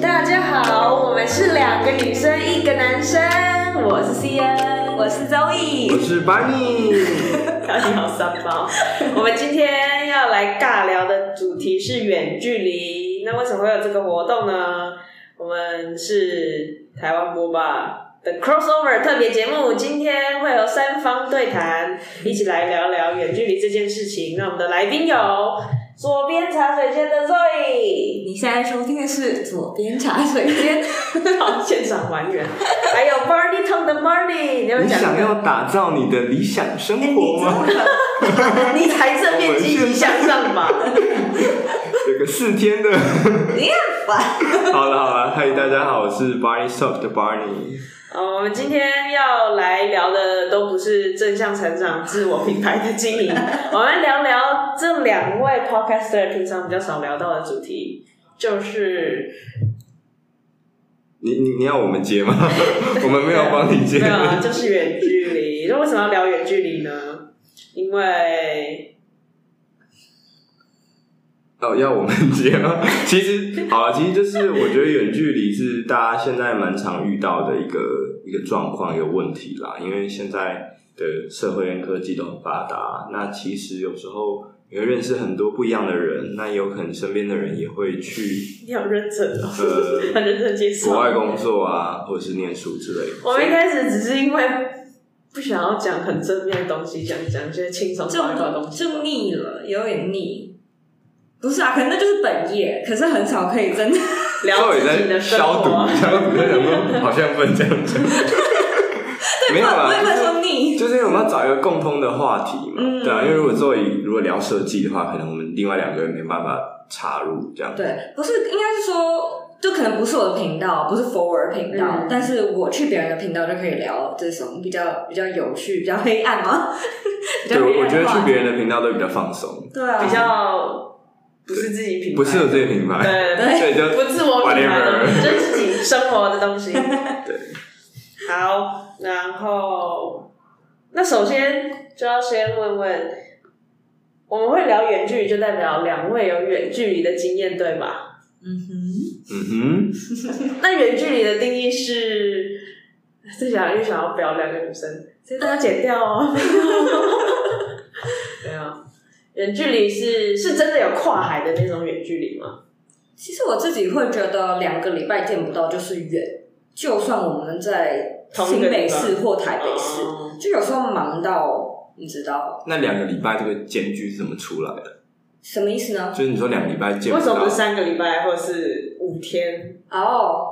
大家好，我们是两个女生，一个男生。我是 C N，我是周易，我是 Barney。你好，三包。我们今天要来尬聊的主题是远距离。那为什么会有这个活动呢？我们是台湾播吧的 crossover 特别节目，今天会有三方对谈，一起来聊聊远距离这件事情。那我们的来宾有左边茶水间的 Zoe，你现在收听的是左边茶水间，好，现场还原。还有 Barney Tong 的 Barney，你，你想要打造你的理想生活吗？你才正面积极向上吧。有个四天的，你很烦。好了好了，嗨，大家好，我是 Barney Soft 的 Barney。哦，我们今天要来聊的都不是正向成长、自我品牌的经营，我们聊聊这两位 Podcaster 平常比较少聊到的主题，就是你你你要我们接吗？我们没有帮你接，没有啊，就是远距离。那为什么要聊远距离呢？因为。哦，要我们接吗？其实好了，其实就是我觉得远距离是大家现在蛮常遇到的一个一个状况，一个问题啦。因为现在的社会跟科技都很发达，那其实有时候你会认识很多不一样的人，那有可能身边的人也会去。你好认真哦，呃，很认真接受。国外工作啊，或者是念书之类的。我们一开始只是因为不想要讲很正面的东西，讲讲一些轻松搞笑的东西，就腻了，有点腻。不是啊，可能那就是本业，可是很少可以真的聊自己的生活。消毒，消毒在想说，好像不能这样讲。没有啦，我也会说腻。就是因为我们要找一个共通的话题嘛，嗯、对啊。因为如果作为如果聊设计的话，可能我们另外两个人没办法插入这样。对，不是，应该是说，就可能不是我的频道，不是 forward 频道，嗯、但是我去别人的频道就可以聊这种比较比较有趣、比较黑暗吗？对，我觉得去别人的频道都比较放松，对啊，比较。不是自己品牌，不是有自己品牌，对对对，不自我品牌的，就是自己生活的东西。对，好，然后那首先就要先问问，我们会聊远距离，就代表两位有远距离的经验，对吧？嗯哼，嗯哼。那远距离的定义是，最想又想要表两个女生，所以都要剪掉哦。远距离是是真的有跨海的那种远距离吗？其实我自己会觉得两个礼拜见不到就是远，就算我们在新北市或台北市，就有时候忙到你知道。那两个礼拜这个间距是怎么出来的？什么意思呢？就是你说两个礼拜见不到，为什么不是三个礼拜或者是五天？哦，oh,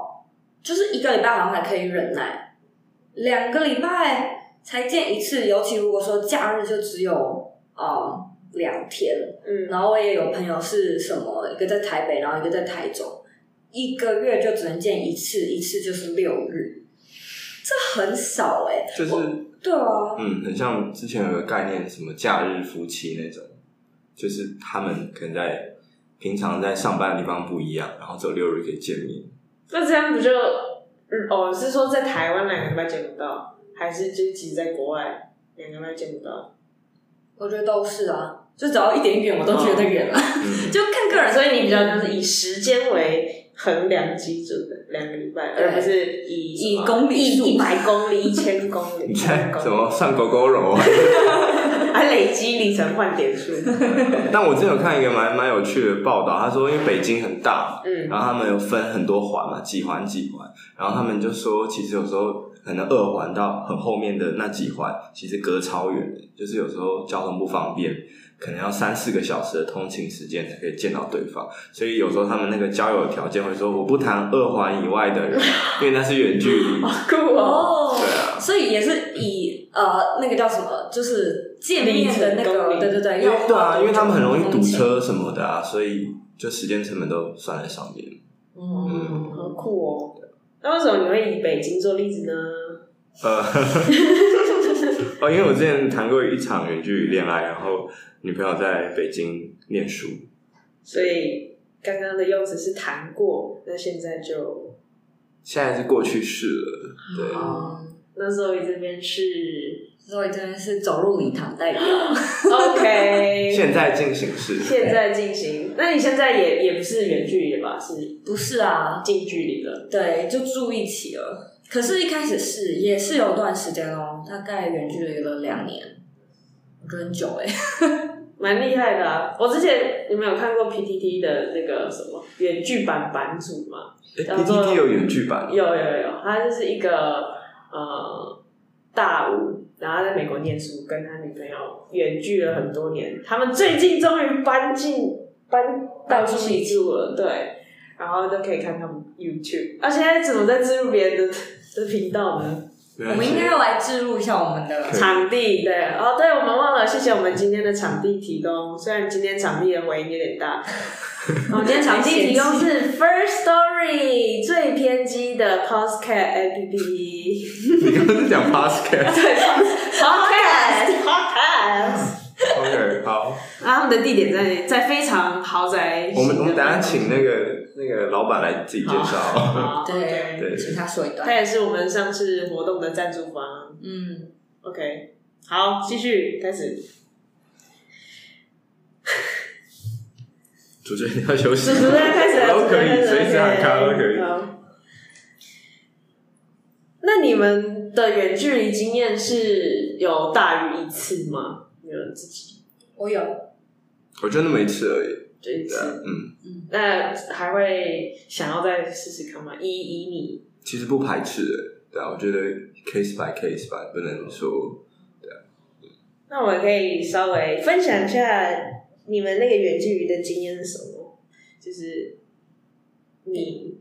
就是一个礼拜好像还可以忍耐，两个礼拜才见一次，尤其如果说假日就只有啊。Um, 两天，嗯，然后我也有朋友是什么，一个在台北，然后一个在台中，一个月就只能见一次，一次就是六日，这很少哎、欸，就是对啊，嗯，很像之前有个概念，什么假日夫妻那种，就是他们可能在平常在上班的地方不一样，然后只有六日可以见面。那这样不就，哦，是说在台湾两个礼拜见不到，还是就其实在国外两个礼拜见不到？我觉得都是啊。就只要一点远，我都觉得远了。就看个人，所以你比较就是以时间为衡量基准的两个礼拜，对而不是以以公里、一百公里、一千公里。你在什么上狗狗肉啊？还累积里程换点数。但我之前有看一个蛮蛮有趣的报道，他说因为北京很大，嗯，然后他们有分很多环嘛，几环几环，然后他们就说，其实有时候可能二环到很后面的那几环，其实隔超远的，就是有时候交通不方便。可能要三四个小时的通勤时间才可以见到对方，所以有时候他们那个交友条件会说，我不谈二环以外的人，因为那是远距离。好酷哦！对啊，所以也是以呃那个叫什么，就是见面的那个，对对对，对啊，因为他们很容易堵车什么的啊，所以就时间成本都算在上面。嗯，很酷哦。那为什么你会以北京做例子呢？呃，哦，因为我之前谈过一场远距离恋爱，然后。女朋友在北京念书，所以刚刚的用词是谈过，那现在就现在是过去式了。对，那时候这边是所以这边是走入礼堂代表。OK，现在进行式，现在进行。那你现在也也不是远距离吧？是？不是啊，近距离了。对，就住一起了。可是，一开始是也是有段时间哦，大概远距离了两年，我觉得很久哎，蛮厉害的啊！我之前你们有看过 PTT 的那个什么远剧版版主吗？欸，PTT 有远剧版？有有有，他就是一个呃大五，然后在美国念书，跟他女朋友远距了很多年，他们最近终于搬进搬到一起住了，对，然后就可以看他们 YouTube。啊，现在怎么在置入别人的？的频道呢？我们应该要来置入一下我们的场地，对哦，对，我们忘了，谢谢我们今天的场地提供。虽然今天场地的回音有点大，我 们今天场地提供是 First Story 最偏激的 Podcast APP。你刚刚是讲 Podcast？对，Podcast Podcast。OK，好。那他们的地点在在非常豪宅。我们我们等下请那个那个老板来自己介绍。对对，请他说一段。他也是我们上次活动的赞助方。嗯，OK，好，继续开始。主持人你要休息。主持人开始都可以，随时喊卡都可以。那你们的远距离经验是有大于一次吗？你们自己？我有，我就那么一次而已。就一次，嗯嗯。那还会想要再试试看吗？以以你，其实不排斥的，对啊，我觉得 case by case 吧，不能说，对啊。那我可以稍微分享一下你们那个远距离的经验是什么？就是你。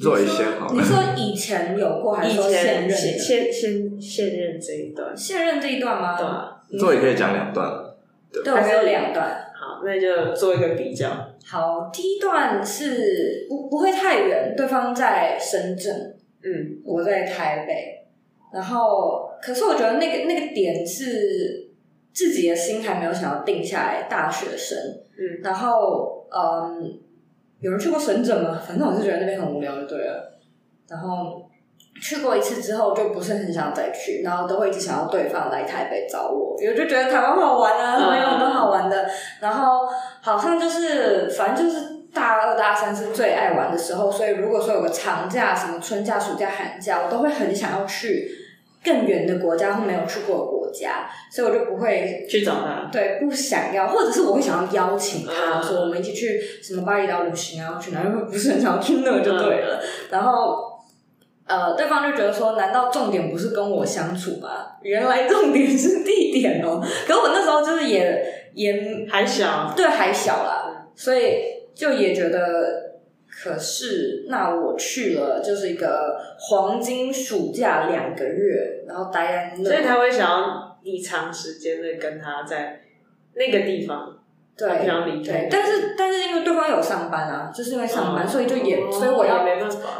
做一些好。你说以前有过，还是说现任？现现现现任这一段，现任这一段吗？对啊，做也可以讲两段。对，我还有两段。好，那就做一个比较。好，第一段是不不会太远，对方在深圳，嗯，我在台北，然后可是我觉得那个那个点是自己的心还没有想要定下来，大学生，嗯，然后嗯。有人去过深圳吗？反正我是觉得那边很无聊，就对了。然后去过一次之后，就不是很想再去，然后都会一直想要对方来台北找我，因为就觉得台湾好玩啊，台湾有很多好玩的。然后好像就是，反正就是大二大三是最爱玩的时候，所以如果说有个长假，什么春假、暑假、寒假，我都会很想要去更远的国家或没有去过的国家，所以我就不会去找他。对，不想要，或者是我会想要邀请他，说我们一起去什么巴厘岛旅行啊，去哪里？不是很想要去那就对了。然后，呃，对方就觉得说，难道重点不是跟我相处吗？原来重点是地点哦。可是我那时候就是也也还小，对，还小啦，所以就也觉得。可是，那我去了，就是一个黄金暑假两个月，然后待在那，所以他会想要你长时间的跟他在那个地方，对，不想离开。但是，但是因为对方有上班啊，就是因为上班，哦、所以就也，所以我要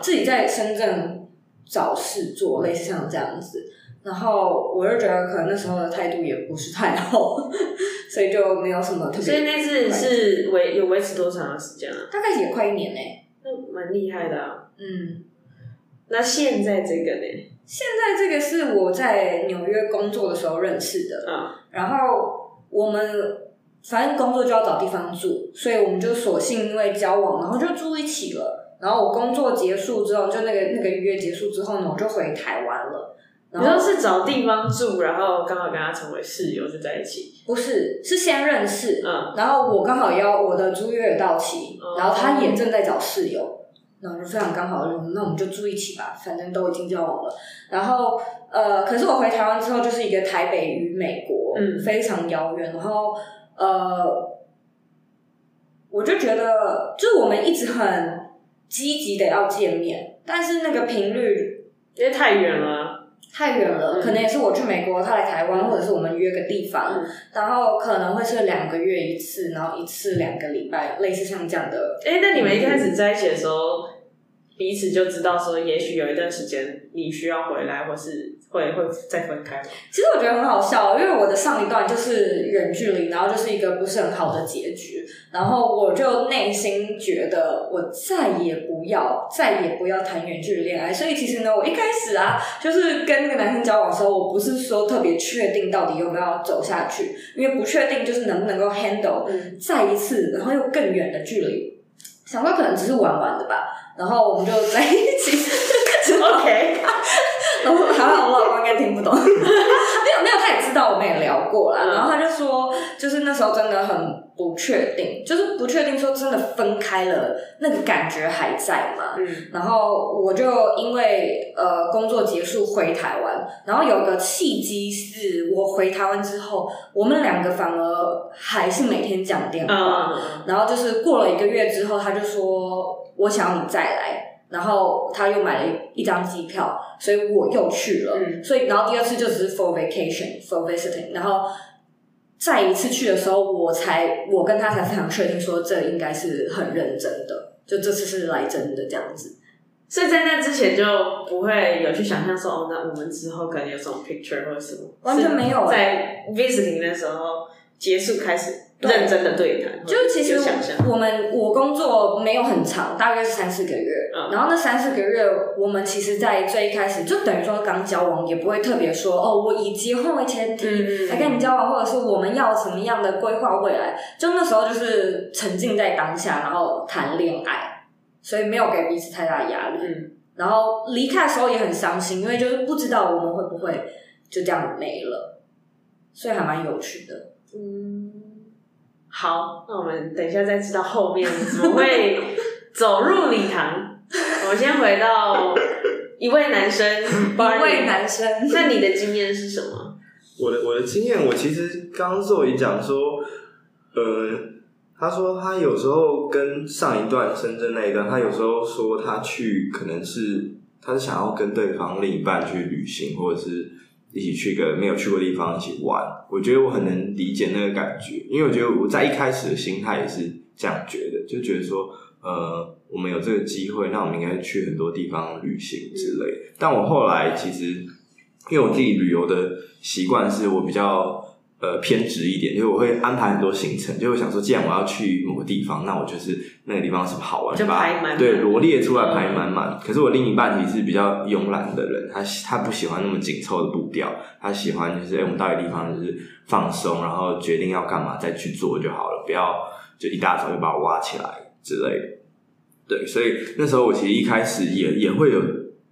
自己在深圳找事做，类似像这样子。然后我就觉得可能那时候的态度也不是太好，所以就没有什么特别。所以那次是维有维持多长的时间啊？大概也快一年呢、欸。那蛮厉害的啊，嗯。那现在这个呢？现在这个是我在纽约工作的时候认识的，嗯。然后我们反正工作就要找地方住，所以我们就索性因为交往，然后就住一起了。然后我工作结束之后，就那个那个约结束之后呢，我就回台湾了。然后是找地方住，然后刚好跟他成为室友就在一起？不是，是先认识，嗯。然后我刚好要我的租约也到期，嗯，然后他也正在找室友，然后就非常刚好，那我们就住一起吧，反正都已经交往了。然后呃，可是我回台湾之后，就是一个台北与美国，嗯，非常遥远。然后呃，我就觉得，就是我们一直很积极的要见面，但是那个频率因为太远了。太远了，可能也是我去美国，他来台湾，或者是我们约个地方，嗯、然后可能会是两个月一次，然后一次两个礼拜，类似像这样的。哎，那你们一开始在一起的时候，彼此就知道说，也许有一段时间你需要回来，或是会会再分开？其实我觉得很好笑，因为我的上一段就是远距离，然后就是一个不是很好的结局，然后我就内心觉得我再也不要，再也不要谈远距离恋爱。所以其实呢，我一开始啊，就是跟那个男生交往的时候，我不是说特别确定到底有没有要走下去，因为不确定就是能不能够 handle 再一次，然后又更远的距离。想说可能只是玩玩的吧，然后我们就在一起。OK。然后还好我老公应该听不懂，没有没有，他也知道，我们也聊过了。然后他就说，就是那时候真的很不确定，就是不确定说真的分开了，那个感觉还在嘛？嗯。然后我就因为呃工作结束回台湾，然后有个契机是我回台湾之后，我们两个反而还是每天讲电话。嗯。然后就是过了一个月之后，他就说我想你再来。然后他又买了一一张机票，所以我又去了。嗯、所以，然后第二次就只是 for vacation，for visiting。然后再一次去的时候，我才我跟他才非常确定说，这应该是很认真的，就这次是来真的这样子。所以在那之前就不会有去想象说，哦，那我们之后可能有什么 picture 或者什么，完全没有。在 visiting 的时候结束开始。认真的对谈，就其实我们我工作没有很长，大概是三四个月。嗯，然后那三四个月，我们其实，在最一开始就等于说刚交往，也不会特别说哦，我以结婚为前提来跟你交往，或者是我们要什么样的规划未来。就那时候就是沉浸在当下，然后谈恋爱，所以没有给彼此太大的压力。嗯，然后离开的时候也很伤心，因为就是不知道我们会不会就这样没了，所以还蛮有趣的。嗯。好，那我们等一下再知道后面怎么会走入礼堂。我们先回到一位男生，一位男生。那你的经验是什么？我的我的经验，我其实刚刚作为讲说，呃，他说他有时候跟上一段深圳那一段，他有时候说他去可能是他是想要跟对方另一半去旅行，或者是。一起去个没有去过地方一起玩，我觉得我很能理解那个感觉，因为我觉得我在一开始的心态也是这样觉得，就觉得说，呃，我们有这个机会，那我们应该去很多地方旅行之类。但我后来其实，因为我自己旅游的习惯是我比较。呃，偏执一点，就是我会安排很多行程，就会想说，既然我要去某个地方，那我就是那个地方是不好玩，就排满，对，罗列出来排满满。可是我另一半其实是比较慵懒的人，他他不喜欢那么紧凑的步调，他喜欢就是，哎、欸，我们到一个地方就是放松，然后决定要干嘛再去做就好了，不要就一大早就把我挖起来之类的。对，所以那时候我其实一开始也也会有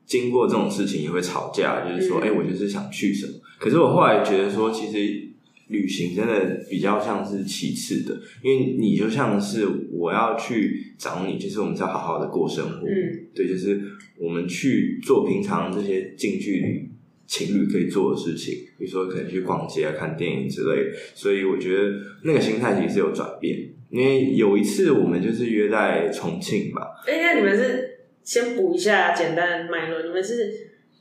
经过这种事情，也会吵架，就是说，哎、我就是想去什么。可是我后来觉得说，其实。旅行真的比较像是其次的，因为你就像是我要去找你，就是我们要好好的过生活。嗯，对，就是我们去做平常这些近距离情侣可以做的事情，比如说可能去逛街啊、看电影之类。所以我觉得那个心态其实是有转变。因为有一次我们就是约在重庆吧。哎、欸，那你们是先补一下简单的脉络，你们是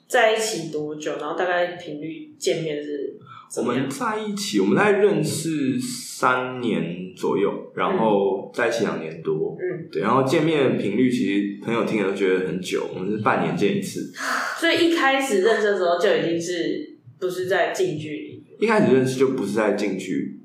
在一起多久？然后大概频率见面是？我们在一起，我们大概认识三年左右，然后在一起两年多。嗯，对，然后见面频率其实朋友听了都觉得很久，我们是半年见一次。所以一开始认识的时候就已经是不是在近距离？一开始认识就不是在近距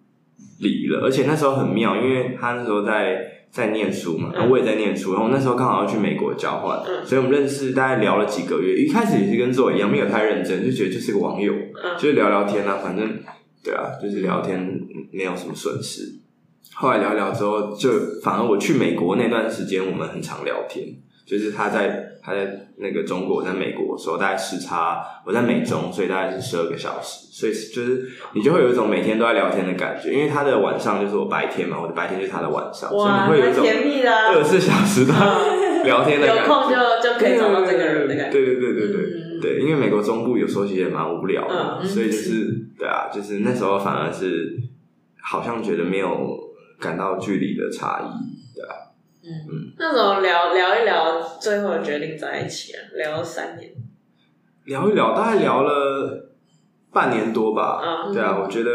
离了，而且那时候很妙，因为他那时候在。在念书嘛，然后我也在念书，然后那时候刚好要去美国交换，嗯、所以我们认识，大概聊了几个月。一开始也是跟做一样，没有太认真，就觉得就是个网友，嗯、就是聊聊天啊，反正对啊，就是聊天，没有什么损失。后来聊聊之后，就反而我去美国那段时间，我们很常聊天，就是他在。他在那个中国，在美国的时候，大概时差，我在美中，所以大概是十二个小时，所以就是你就会有一种每天都在聊天的感觉，因为他的晚上就是我白天嘛，我的白天就是他的晚上，所以你会有一种甜蜜的二十四小时的聊天的感觉，有空就就可以找到这个人的感觉，对对对对对、嗯、对，因为美国中部有时候其实也蛮无聊的，嗯、所以就是对啊，就是那时候反而是好像觉得没有感到距离的差异。嗯，那时候聊聊一聊，最后决定在一起啊，聊了三年，聊一聊，大概聊了半年多吧。嗯，对啊，我觉得，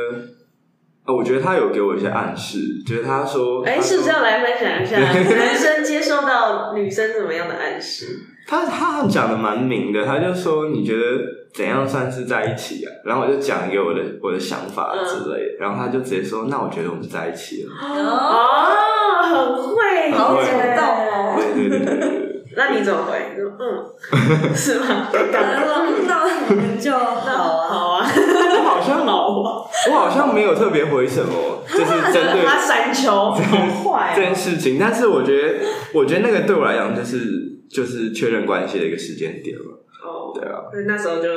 呃，我觉得他有给我一些暗示，就是他说，哎、欸，是不是要来分享一下？男生接受到女生怎么样的暗示？他他讲的蛮明的，他就说，你觉得怎样算是在一起啊？然后我就讲一个我的我的想法之类的，然后他就直接说：“那我觉得我们在一起了。”哦，很会，好主动哦。对对对。那你怎么回？嗯，是吗？那我们就好啊，好啊。我好像老，我好像没有特别回什么，就是针对他山丘，好坏这件事情。但是我觉得，我觉得那个对我来讲，就是就是确认关系的一个时间点了。哦，对啊。那时候就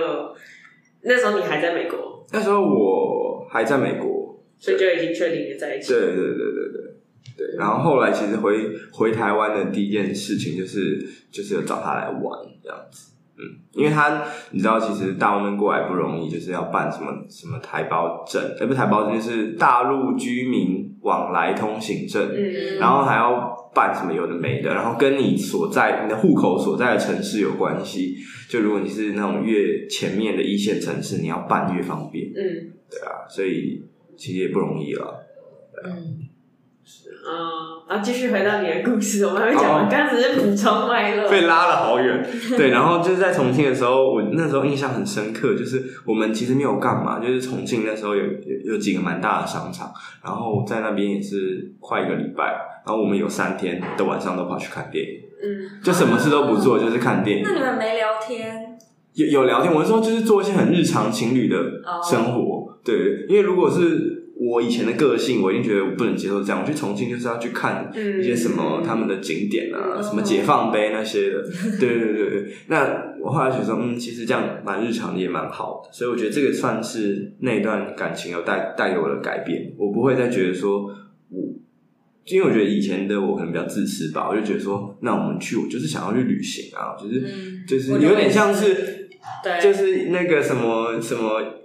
那时候你还在美国，那时候我还在美国，所以就已经确定你在一起。对对对对对。对，然后后来其实回回台湾的第一件事情就是就是有找他来玩这样子，嗯，因为他你知道其实大陆过来不容易，就是要办什么什么台胞证，哎，不是台胞证，就是大陆居民往来通行证，嗯，然后还要办什么有的没的，然后跟你所在你的户口所在的城市有关系，就如果你是那种越前面的一线城市，你要办越方便，嗯，对啊，所以其实也不容易了，嗯。嗯，然后继续回到你的故事，我们还会讲，刚刚只是补充脉络，被拉了好远。对，然后就是在重庆的时候，我那时候印象很深刻，就是我们其实没有干嘛，就是重庆那时候有有，有几个蛮大的商场，然后在那边也是快一个礼拜，然后我们有三天的晚上都跑去看电影，嗯，就什么事都不做，就是看电影。那你们没聊天？有有聊天，我是说就是做一些很日常情侣的生活，哦、对，因为如果是。我以前的个性，我一定觉得我不能接受这样。我去重庆就是要去看一些什么他们的景点啊，嗯、什么解放碑那些的。对对对对。那我后来觉得说，嗯，其实这样蛮日常的，也蛮好的。所以我觉得这个算是那段感情有带带给我的改变。我不会再觉得说，我因为我觉得以前的我可能比较自私吧，我就觉得说，那我们去，我就是想要去旅行啊，就是、嗯、就是有点像是，对，就是那个什么什么。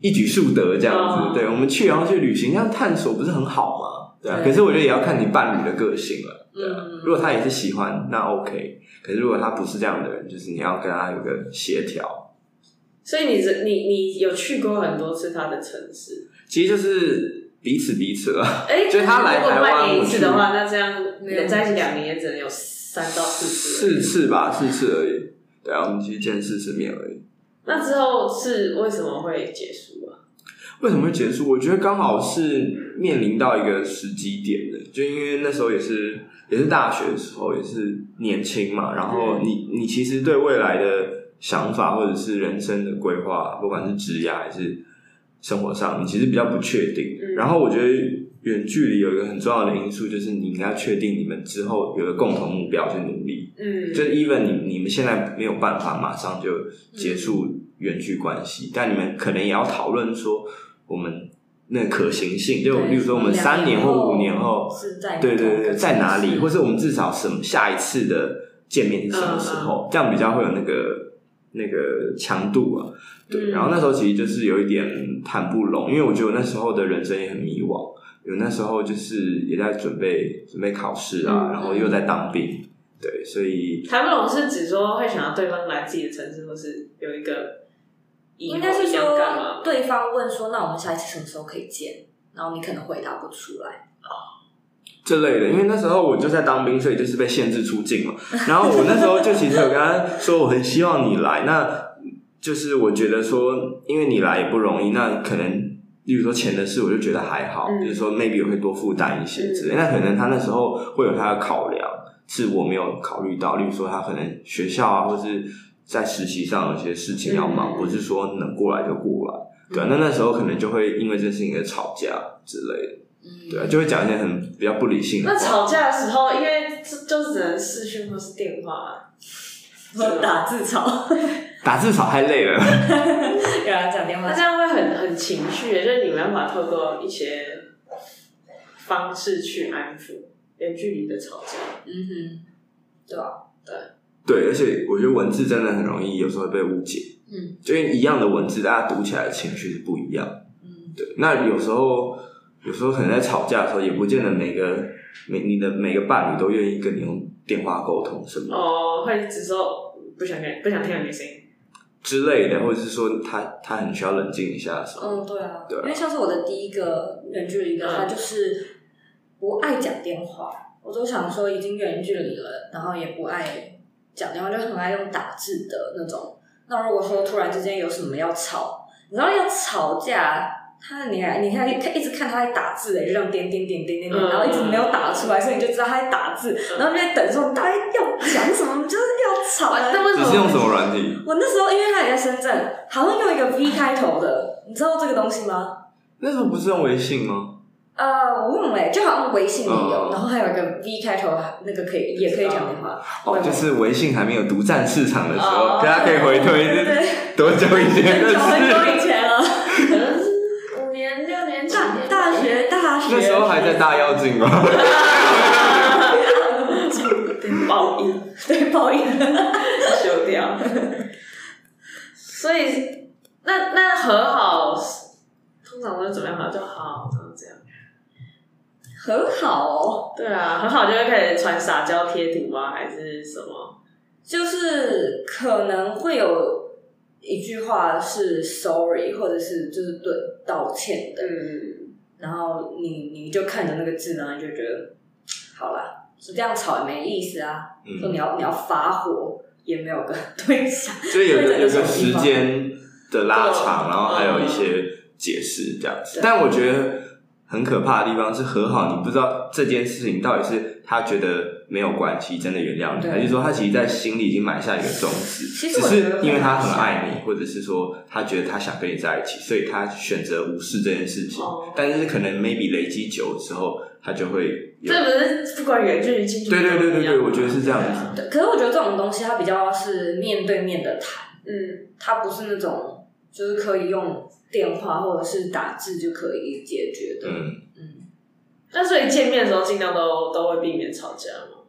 一举数得这样子，哦、对，我们去然后去旅行，这样探索不是很好吗？对啊。对，可是我觉得也要看你伴侣的个性了。对啊。嗯、如果他也是喜欢，那 OK。可是如果他不是这样的人，就是你要跟他有个协调。所以你是你你有去过很多次他的城市？其实就是彼此彼此了。哎、欸，就是他来台湾一次的话，那这样人在一起两年也只能有三到四次。四次吧，四次而已。对啊，我们其实见四次面而已。那之后是为什么会结束啊？为什么会结束？我觉得刚好是面临到一个时机点的，就因为那时候也是也是大学的时候，也是年轻嘛。然后你你其实对未来的想法或者是人生的规划，不管是职业还是生活上，你其实比较不确定。嗯、然后我觉得远距离有一个很重要的因素，就是你应该确定你们之后有个共同目标去努力。嗯，就是 even 你你们现在没有办法马上就结束远距关系，嗯、但你们可能也要讨论说我们那可行性，就例如说我们三年或五年后，是在对对对，在哪里，或是我们至少什么下一次的见面是什么时候，嗯、这样比较会有那个那个强度啊。对，嗯、然后那时候其实就是有一点谈不拢，因为我觉得我那时候的人生也很迷惘，有那时候就是也在准备准备考试啊，嗯、然后又在当兵。对，所以谈不拢是指说会想要对方来自己的城市，或是有一个应该是说对方问说，那我们下一次什么时候可以见？然后你可能回答不出来啊，这类的。因为那时候我就在当兵，所以就是被限制出境嘛。然后我那时候就其实有跟他说，我很希望你来。那就是我觉得说，因为你来也不容易，那可能例如说钱的事，我就觉得还好，嗯、就是说 maybe 我会多负担一些之类。嗯、那可能他那时候会有他的考量。是我没有考虑到，例如说他可能学校啊，或是在实习上有些事情要忙，不是说能过来就过来。对啊，那那时候可能就会因为这件事情而吵架之类的，对啊，就会讲一些很比较不理性的。那吵架的时候，因为就就是只能视讯或是电话，或打字吵，打字吵太累了。有人讲电话，那这样会很很情绪，就是你没办法透过一些方式去安抚。远距离的吵架，嗯哼，对吧？对对，而且我觉得文字真的很容易有时候会被误解，嗯，就因为一样的文字，大家读起来的情绪是不一样，嗯，对。那有时候，有时候可能在吵架的时候，也不见得每个每你的每个伴侣都愿意跟你用电话沟通什么。哦，或者只说不想听，不想听你的声音。之类的，或者是说他他很需要冷静一下什么，嗯，对啊，对啊，因为像是我的第一个远距离的，他就是。不爱讲电话，我都想说已经远距离了，然后也不爱讲电话，就很爱用打字的那种那如果说突然之间有什么要吵，你知道要吵架，他你还你还看一直看他在打字哎，就这样点点点点点点，然后一直没有打出来，所以你就知道他在打字，然后就在等说他要讲什么，就是要吵。那为什么？你是用什么软体？我那时候因为他也在深圳，好像用一个 V 开头的，你知道这个东西吗？那时候不是用微信吗？呃，我用哎，就好像微信也有，然后还有一个 V 开头，那个可以也可以讲电话。哦，就是微信还没有独占市场的时候，大家可以回推，对对，多久以前的事？很久以前了，可能是五年六年前。大学大学那时候还在大妖精吗？对，报应，对报应，修掉。所以，那那和好。通常都是怎么样好就好，这样这样和好哦。对啊，很好就会开始传撒娇贴图吗？还是什么？就是可能会有一句话是 sorry，或者是就是对道歉的。嗯，然后你你就看着那个字，然后你就觉得好了，是这样吵也没意思啊。嗯，说你要你要发火也没有个对象，所以有个有个时间的拉长，然后还有一些。解释这样子，但我觉得很可怕的地方是和好，你不知道这件事情到底是他觉得没有关系，真的原谅你，还是说他其实，在心里已经埋下一个种子，只是因为他很爱你，或者是说他觉得他想跟你在一起，所以他选择无视这件事情。但是可能 maybe 累积久的时候，他就会。这不是不管远距离、近距离，对对对对对，我觉得是这样子。可是我觉得这种东西，它比较是面对面的谈，嗯，它不是那种就是可以用。电话或者是打字就可以解决的。嗯嗯，那所以见面的时候尽量都都会避免吵架吗？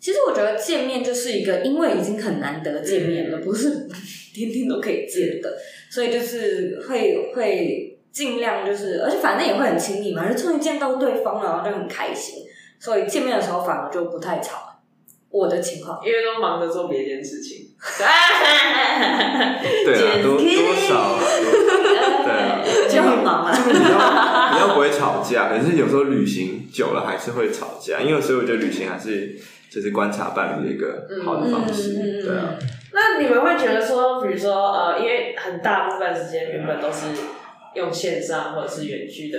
其实我觉得见面就是一个，因为已经很难得见面了，嗯、不是 天天都可以见的，嗯、所以就是会会尽量就是，而且反正也会很亲密嘛，就终于见到对方了，然后就很开心，所以见面的时候反而就不太吵。我的情况，因为都忙着做别件事情。对啊，多多少，对啊，就很忙啊。就是比较比较不会吵架，可是有时候旅行久了还是会吵架，因为所以我觉得旅行还是就是观察伴侣的一个好的方式。对啊。那你们会觉得说，比如说呃，因为很大部分时间原本都是用线上或者是远距的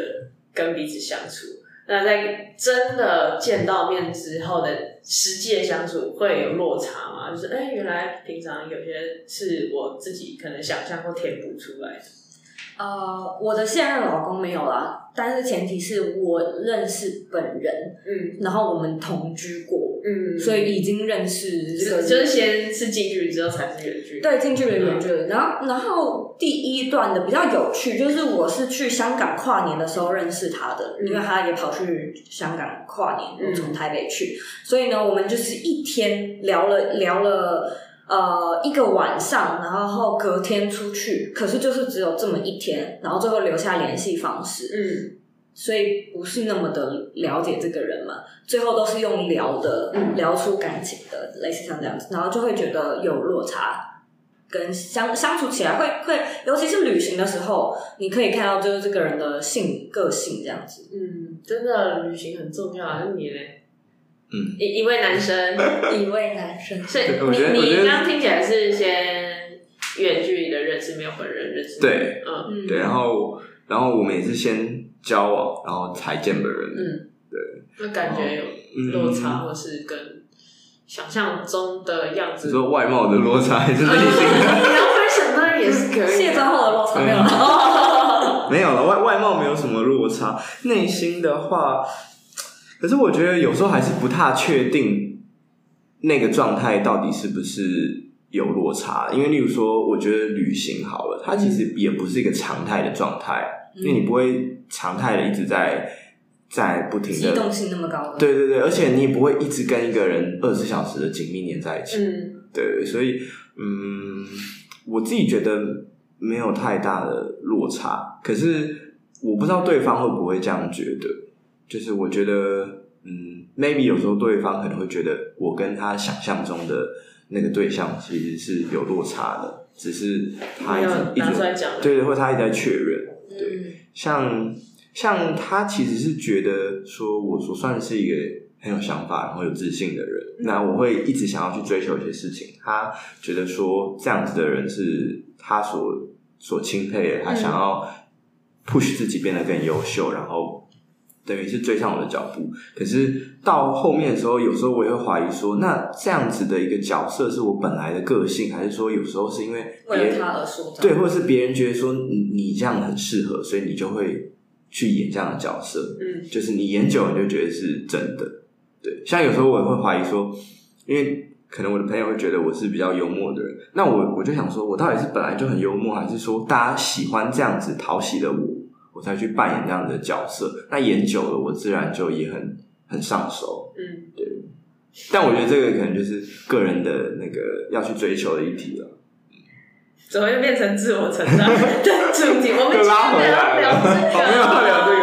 跟彼此相处。那在真的见到面之后的实际的相处会有落差吗？就是哎、欸，原来平常有些是我自己可能想象或填补出来的。呃，我的现任老公没有啦，但是前提是我认识本人，嗯，然后我们同居过。嗯，所以已经认识这个，就是先是近距离，之后才是远距离。对，近距离、远距离。然后，然后第一段的比较有趣，就是我是去香港跨年的时候认识他的，因为他也跑去香港跨年，我从台北去，所以呢，我们就是一天聊了聊了呃一个晚上，然后隔天出去，可是就是只有这么一天，然后最后留下联系方式。嗯。所以不是那么的了解这个人嘛，最后都是用聊的，嗯、聊出感情的，类似像这样子，然后就会觉得有落差，跟相相处起来会会，尤其是旅行的时候，你可以看到就是这个人的性个性这样子。嗯，真的旅行很重要，那你嘞？嗯，一一位男生，一位男生，所以你你刚刚听起来是先远距离的认识，没有本人认识，对，嗯，对，然后然后我们也是先。交往，然后才见的人。嗯，对，那感觉有落差，或是跟想象中的样子。你说外貌的落差还是内心的？你要 分什么也是可以。卸妆后的落差没有了，没有了。外外貌没有什么落差，内心的话，可是我觉得有时候还是不太确定那个状态到底是不是有落差。因为例如说，我觉得旅行好了，它其实也不是一个常态的状态，因为你不会。常态的一直在在不停的机动性那么高，对对对，而且你也不会一直跟一个人二十四小时的紧密黏在一起，嗯，对，所以嗯，我自己觉得没有太大的落差，可是我不知道对方会不会这样觉得，就是我觉得嗯，maybe 有时候对方可能会觉得我跟他想象中的那个对象其实是有落差的，只是他一直一直对对，或者他一直在确认。像像他其实是觉得说，我所算是一个很有想法，然后有自信的人。那我会一直想要去追求一些事情。他觉得说这样子的人是他所所钦佩的，他想要 push 自己变得更优秀，然后等于是追上我的脚步。可是到后面的时候，有时候我也会怀疑说，那这样子的一个角色是我本来的个性，还是说有时候是因为别人为了他而塑造？对，或者是别人觉得说你你这样很适合，所以你就会去演这样的角色。嗯，就是你演久了你就觉得是真的。对，像有时候我也会怀疑说，因为可能我的朋友会觉得我是比较幽默的人，那我我就想说，我到底是本来就很幽默，还是说大家喜欢这样子讨喜的我，我才去扮演这样的角色？那演久了，我自然就也很很上手。嗯，对。但我觉得这个可能就是个人的那个要去追求的议题了。怎么又变成自我成长 的主题？我们今天拉回来聊这个，我们要聊这个。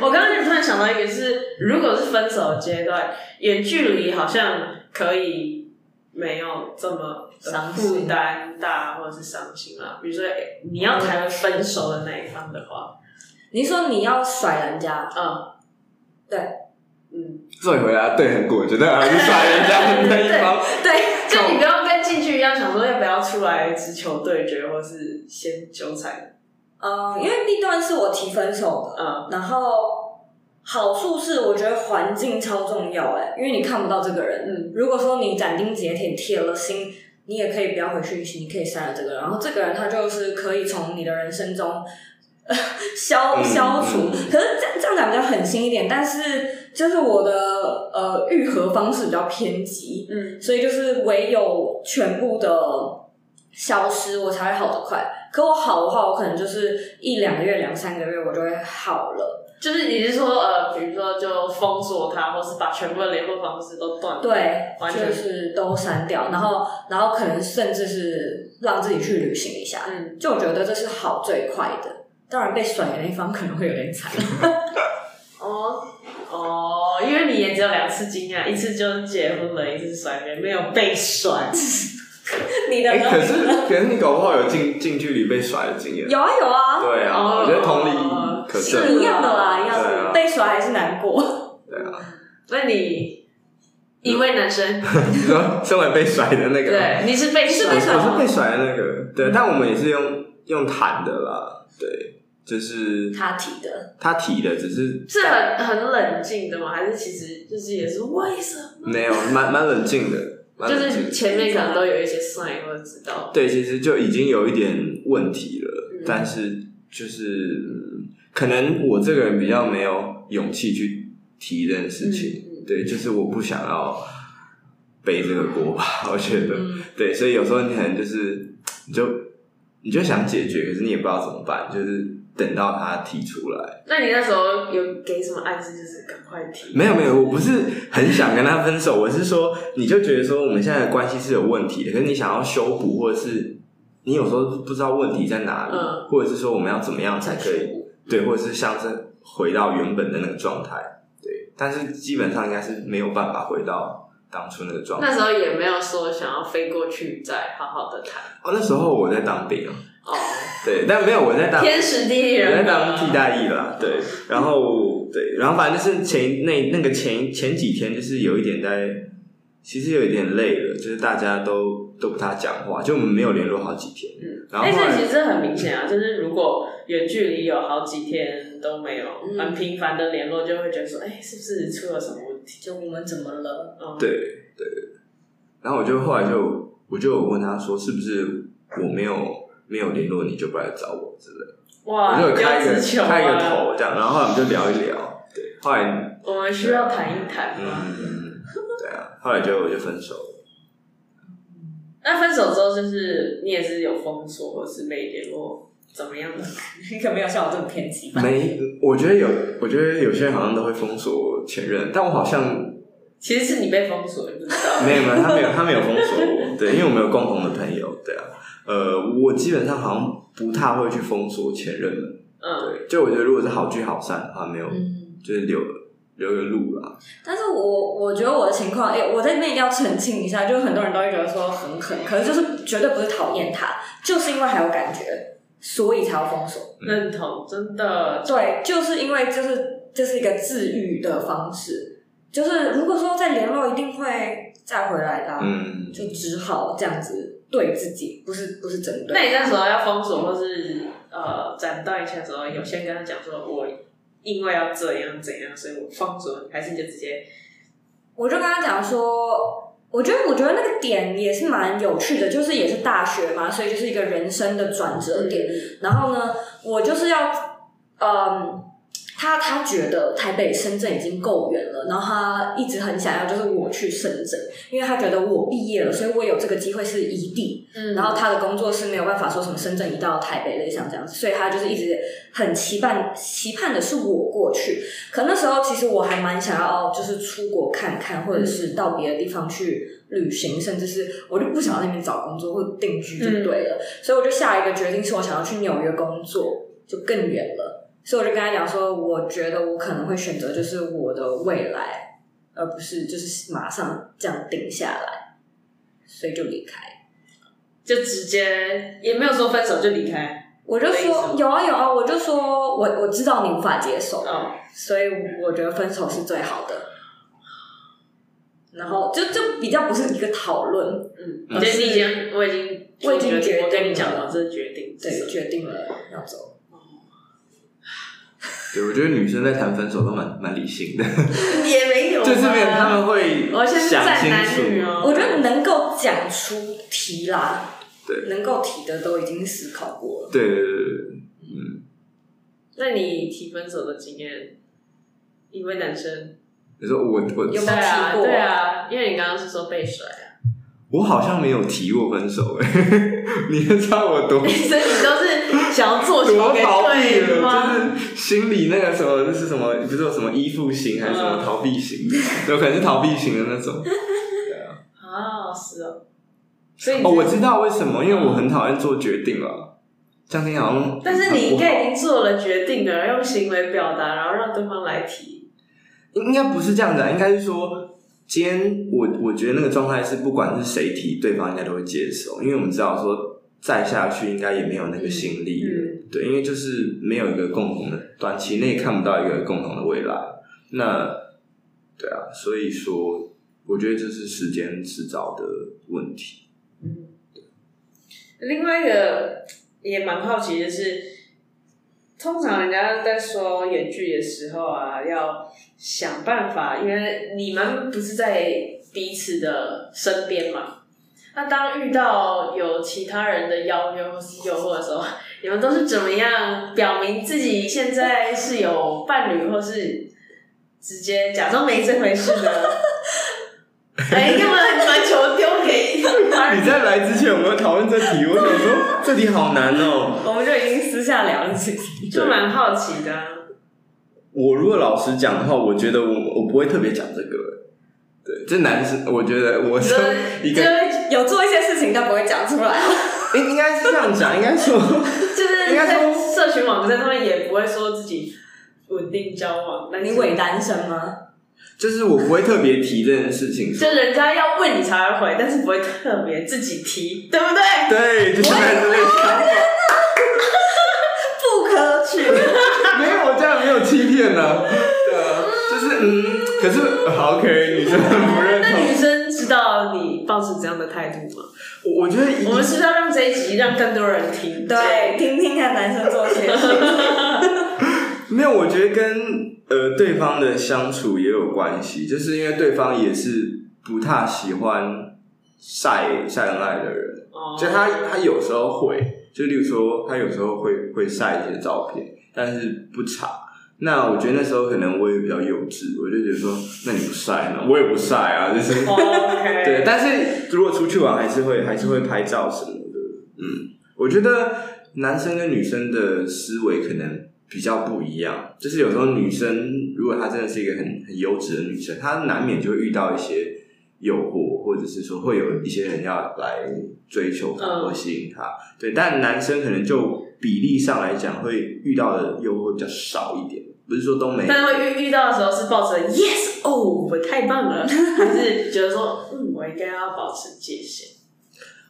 我刚刚就突然想到一个是，是如果是分手的阶段，远距离好像可以没有这么负担大或者是伤心啊。比如说，你要谈分手的那一方的话，你说你要甩人家，嗯，对，嗯，所以回来对很过，觉得还是甩人家的那一方，对，对就你不要跟进去一样，想说要不要出来直球对决，或是先纠缠。嗯，因为那段是我提分手的，嗯，然后好处是我觉得环境超重要哎，因为你看不到这个人，嗯，如果说你斩钉截铁铁了心，你也可以不要回讯息，你可以删了这个人，然后这个人他就是可以从你的人生中 消消除，可是这样这样讲比较狠心一点，但是就是我的呃愈合方式比较偏激，嗯，所以就是唯有全部的消失，我才会好得快。可我好的话，我可能就是一两个月、两三个月，我就会好了。就是你是说，呃，比如说就封锁他，或是把全部的联络方式都断，对，完全就是都删掉，然后，然后可能甚至是让自己去旅行一下。嗯，就我觉得这是好最快的。当然，被甩的那一方可能会有点惨。哦哦，因为你也只有两次经验，一次就结婚了，一次甩人，没有被甩。你的、欸，可是可是你搞不好有近近距离被甩的经验。有啊有啊。对啊，哦、我觉得同理是一样的啦，一样的。啊、被甩还是难过。对啊。那你一位男生，你说身为被甩的那个，对，你是被甩，我是被甩的那个，对，但我们也是用用谈的啦，对，就是他提的，他提的，只是是很很冷静的吗？还是其实就是也是为什么？没有，蛮蛮冷静的。就是前面可能都有一些 sign 或者知道，对，其实就已经有一点问题了，嗯、但是就是可能我这个人比较没有勇气去提这件事情，嗯、对，就是我不想要背这个锅吧，我觉得，嗯、对，所以有时候你可能就是你就你就想解决，可是你也不知道怎么办，就是。等到他提出来，那你那时候有给什么暗示？就是赶快提？没有没有，我不是很想跟他分手，我是说，你就觉得说我们现在的关系是有问题的，可是你想要修补，或者是你有时候不知道问题在哪里，嗯、或者是说我们要怎么样才可以？对，或者是像是回到原本的那个状态，对，但是基本上应该是没有办法回到当初那个状态。那时候也没有说想要飞过去再好好的谈。哦，那时候我在当兵啊。哦，对，但没有我在当天时地利人，我在当替代役啦。对，然后对，然后反正就是前那那个前前几天，就是有一点在，其实有一点累了，就是大家都都不太讲话，就我们没有联络好几天。嗯，然后后来，但是其实很明显啊，就是如果远距离有好几天都没有很频繁的联络，就会觉得说，哎，是不是出了什么问题？就我们怎么了？嗯，对对。然后我就后来就我就问他说，是不是我没有？没有联络你就不来找我之类，哇，我就开一个开一个头这样，然后后来我们就聊一聊，对，后来我们需要谈一谈吗，嗯，对啊，后来就我就分手了。那分手之后，就是你也是有封锁或是没联络，怎么样的？你可没有像我这么偏激吧？没，我觉得有，我觉得有些人好像都会封锁前任，但我好像 其实是你被封锁，你不知道？没有没有，他没有他没有封锁我，对，因为我们有共同的朋友，对啊。呃，我基本上好像不太会去封锁前任了。嗯，对，就我觉得如果是好聚好散的话，没有，嗯、就是留留个路啦。但是我我觉得我的情况，哎、欸，我在那边一定要澄清一下，就是很多人都会觉得说很狠，可是就是绝对不是讨厌他，就是因为还有感觉，所以才要封锁。认同，真的，对，就是因为就是这、就是一个治愈的方式。就是如果说再联络，一定会再回来的、啊，嗯，就只好这样子对自己，不是不是针对。那你那时候要封锁或是呃斩断一切的时候，有先跟他讲说，我因为要这样怎样，所以我封锁你，还是你就直接？我就跟他讲说，我觉得我觉得那个点也是蛮有趣的，就是也是大学嘛，所以就是一个人生的转折点。嗯、然后呢，我就是要嗯。他他觉得台北、深圳已经够远了，然后他一直很想要，就是我去深圳，因为他觉得我毕业了，所以我有这个机会是异地。嗯，然后他的工作是没有办法说什么深圳移到台北类像这样子，所以他就是一直很期盼期盼的是我过去。可那时候其实我还蛮想要，就是出国看看，或者是到别的地方去旅行，甚至是我就不想在那边找工作或定居就对了。嗯，所以我就下一个决定是我想要去纽约工作，就更远了。所以我就跟他讲说，我觉得我可能会选择就是我的未来，而不是就是马上这样定下来，所以就离开，就直接也没有说分手就离开。我就说有啊有啊，我就说我我知道你无法接受，哦，所以我觉得分手是最好的。然后就就比较不是一个讨论，嗯，我已经我已经我已经决定，我跟你讲了，这是决定，对，决定了要走。对，我觉得女生在谈分手都蛮蛮理性的，也没有，就是没有他们会想清楚。我觉得能够讲出题啦，对，能够提的都已经思考过了。对对对对，嗯。那你提分手的经验，一位男生，你说我我有没有提过？对啊，因为你刚刚是说被甩啊。我好像没有提过分手哎，你知道我多？所以你都是想要做什么逃避了，就是心里那个什么，就是什么，不是有什么依附型还是什么逃避型？有可能是逃避型的那种。对啊。啊，是哦。所以哦，我知道为什么，因为我很讨厌做决定了。这样听好像，但是你应该已经做了决定了，用行为表达，然后让对方来提。应该不是这样的，应该是说。今天我我觉得那个状态是，不管是谁提，对方应该都会接受，因为我们知道说再下去应该也没有那个心力了，嗯、对，因为就是没有一个共同的，短期内看不到一个共同的未来。那对啊，所以说我觉得这是时间迟早的问题。嗯，对。另外一个也蛮好奇的是，通常人家在说演剧的时候啊，要。想办法，因为你们不是在彼此的身边嘛。那当遇到有其他人的邀约或是诱惑的时候，你们都是怎么样表明自己现在是有伴侣，或是直接假装没这回事呢？哎，干嘛把球丢给他？你在来之前有没有讨论这题？我想说这题好难哦。我们就已经私下聊了这题，就蛮好奇的。我如果老实讲的话，我觉得我我不会特别讲这个。对，这男生，我觉得我是一个有做一些事情，但不会讲出来。应应该是这样讲，应该说就是应该说社群网站上面也不会说自己稳定交往。那你伪单身吗？就是我不会特别提这件事情，就人家要问你才会回，但是不会特别自己提，对不对？对，就是这类 不可取。没有，我这样没有欺骗呢、啊。对啊，就是嗯，可是好 OK，女生很不认同。那女生知道你抱持怎样的态度吗？我我觉得我们是不是要让这一集让更多人听，对，听听看男生做些什么。没有，我觉得跟呃对方的相处也有关系，就是因为对方也是不太喜欢晒晒恩爱的人，哦、就他他有时候会，就例如说他有时候会会晒一些照片。但是不差，那我觉得那时候可能我也比较幼稚，我就觉得说，那你不晒呢？我也不晒啊，就是. 对。但是如果出去玩，还是会还是会拍照什么的。嗯，我觉得男生跟女生的思维可能比较不一样，就是有时候女生如果她真的是一个很很优质的女生，她难免就会遇到一些诱惑，或者是说会有一些人要来追求她或吸引她。对，但男生可能就。比例上来讲，会遇到的诱惑比较少一点，不是说都没，但会遇遇到的时候是抱着 yes 哦，我太棒了，还是觉得说嗯，我应该要保持界限。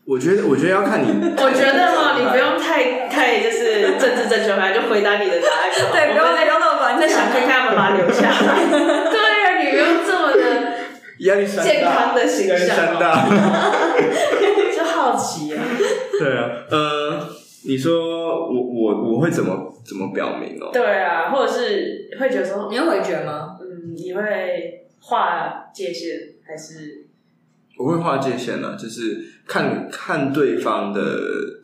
我觉得，我觉得要看你。我觉得哈，你不用太太就是政治正确，反正就回答你的答案就好。对，不用不用那么关，再想看看，要不要把它留下来。对呀，你不用这么的压力山大，健康的形象，山大，就好奇啊。对啊，呃，你说我我我会怎么怎么表明哦？对啊，或者是会觉得说你会回绝吗？嗯，你会划界限还是？我会划界限呢、啊，就是看看对方的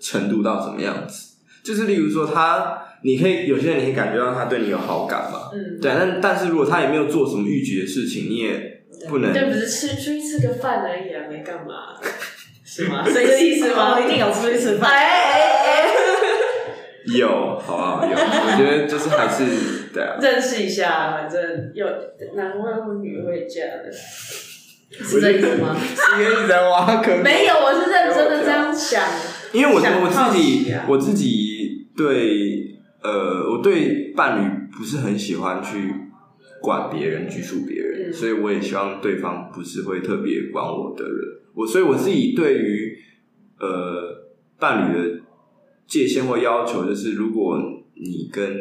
程度到什么样子。就是例如说他，你可以有些人你可以感觉到他对你有好感嘛，嗯，对。但但是如果他也没有做什么逾矩的事情，你也不能，对，不是吃出去吃个饭而已啊，没干嘛，是吗？是这个意思吗？一定有出去吃饭。哎哎哎，有，好不好？有，我觉得就是还是对啊，认识一下，反正有男未婚女未嫁的。是这意思吗？因为你在挖坑。没有，我是认真的这样想。因为我我自己，我自己对呃，我对伴侣不是很喜欢去管别人、拘束别人，嗯、所以我也希望对方不是会特别管我的人。我所以我自己对于呃伴侣的界限或要求，就是如果你跟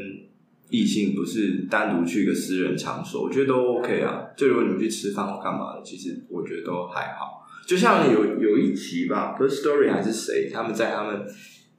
异性不是单独去一个私人场所，我觉得都 OK 啊。就如果你们去吃饭或干嘛的，其实我觉得都还好。就像有有一集吧不是 story 还是谁，他们在他们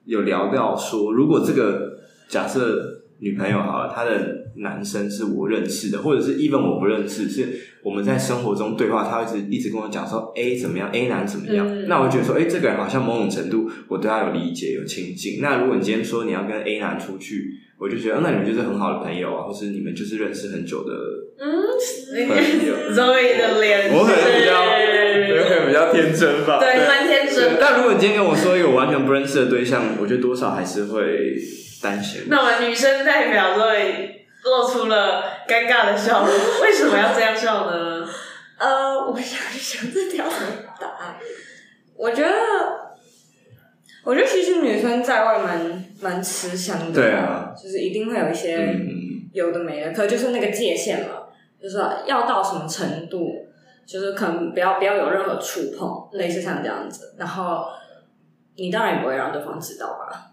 有聊到说，如果这个假设女朋友好了，她的男生是我认识的，或者是 even 我不认识，是我们在生活中对话，他会一直一直跟我讲说 A 怎么样，A 男怎么样，嗯、那我会觉得说，哎、欸，这个人好像某种程度我对他有理解、有亲近。那如果你今天说你要跟 A 男出去，我就觉得，那你们就是很好的朋友啊，或是你们就是认识很久的嗯朋友。Zoe 的脸，我可能比较，我可能比较天真吧，对，蛮天真。但如果你今天跟我说一个我完全不认识的对象，我觉得多少还是会那我们女生代表 Zoe 露出了尴尬的笑容，为什么要这样笑呢？呃，我想一 想这条答案？我觉得。我觉得其实女生在外蛮蛮吃香的，对啊，就是一定会有一些有的没的，嗯、可就是那个界限嘛，就是要到什么程度，就是可能不要不要有任何触碰，类似像这样子，然后你当然也不会让对方知道吧。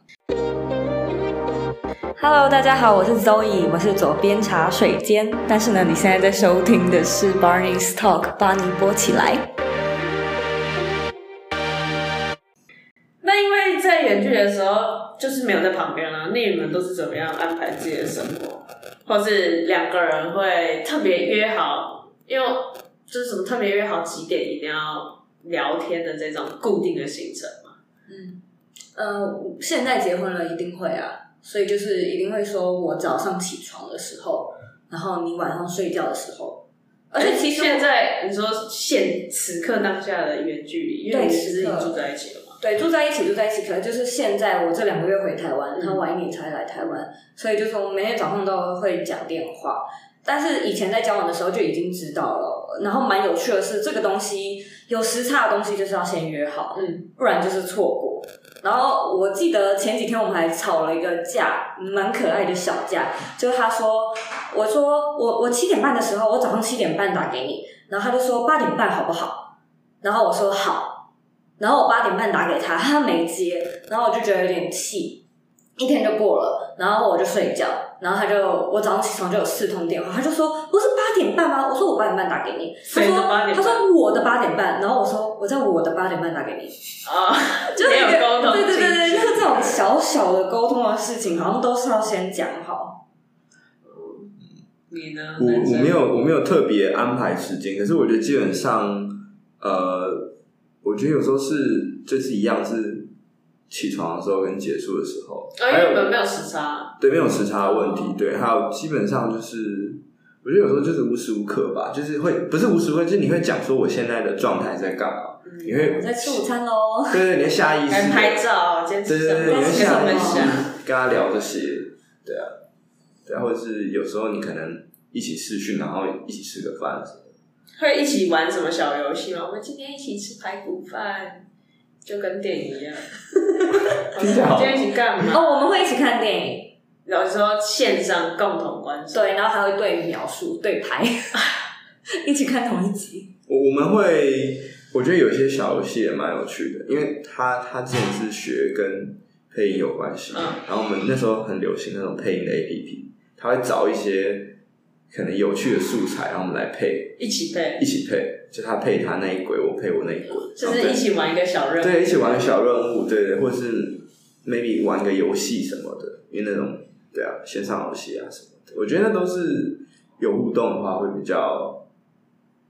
Hello，大家好，我是 Zoe，我是左边茶水间，但是呢，你现在在收听的是 Barney's Talk，把你播起来。远距离的时候就是没有在旁边啊，那你们都是怎么样安排自己的生活，或是两个人会特别约好，因为就是什么特别约好几点一定要聊天的这种固定的行程嘛？嗯，呃，现在结婚了一定会啊，所以就是一定会说我早上起床的时候，然后你晚上睡觉的时候，而且其实现在你说现此刻当下的远距离，因为你是已经住在一起了嘛。对，住在一起，住在一起。可能就是现在，我这两个月回台湾，他晚一年才来台湾，所以就是我每天早上都会讲电话。但是以前在交往的时候就已经知道了。然后蛮有趣的是，这个东西有时差的东西就是要先约好，嗯，不然就是错过。然后我记得前几天我们还吵了一个架，蛮可爱的小架。就是他说，我说我我七点半的时候，我早上七点半打给你，然后他就说八点半好不好？然后我说好。然后我八点半打给他，他没接，然后我就觉得有点气，一天就过了，然后我就睡觉，然后他就我早上起床就有四通电话，他就说不是八点半吗？我说我八点半打给你，他说他说我的八点半，然后我说我在我的八点半打给你啊，就没有沟通，对对对对，就是这种小小的沟通的事情，好像都是要先讲好。你呢？我我没有我没有特别安排时间，可是我觉得基本上呃。我觉得有时候是就是一样，是起床的时候跟结束的时候，啊，因为我们没有时差，对，没有时差的问题，对，还有基本上就是，我觉得有时候就是无时无刻吧，就是会不是无时无刻，就是你会讲说我现在的状态在干嘛，嗯、你会我在吃午餐喽，对对，你会下意识拍照，对对对，你会下意识跟他聊这些，对啊，对啊，或者是有时候你可能一起试训，然后一起吃个饭。会一起玩什么小游戏吗？我们今天一起吃排骨饭，就跟电影一样。今天一起干嘛？哦，我们会一起看电影，有时候线上共同观赏。对，然后还会对描述、对拍，一起看同一集。我我们会，我觉得有些小游戏也蛮有趣的，因为他他之前是学跟配音有关系，嗯，然后我们那时候很流行那种配音的 APP，他会找一些。可能有趣的素材，然后我们来配，一起配，一起配，就他配他那一轨，我配我那一轨，就是一起玩一个小任务，对，一起玩个小任务，对对，或者是 maybe 玩个游戏什么的，因为那种对啊，线上游戏啊什么的，我觉得那都是有互动的话，会比较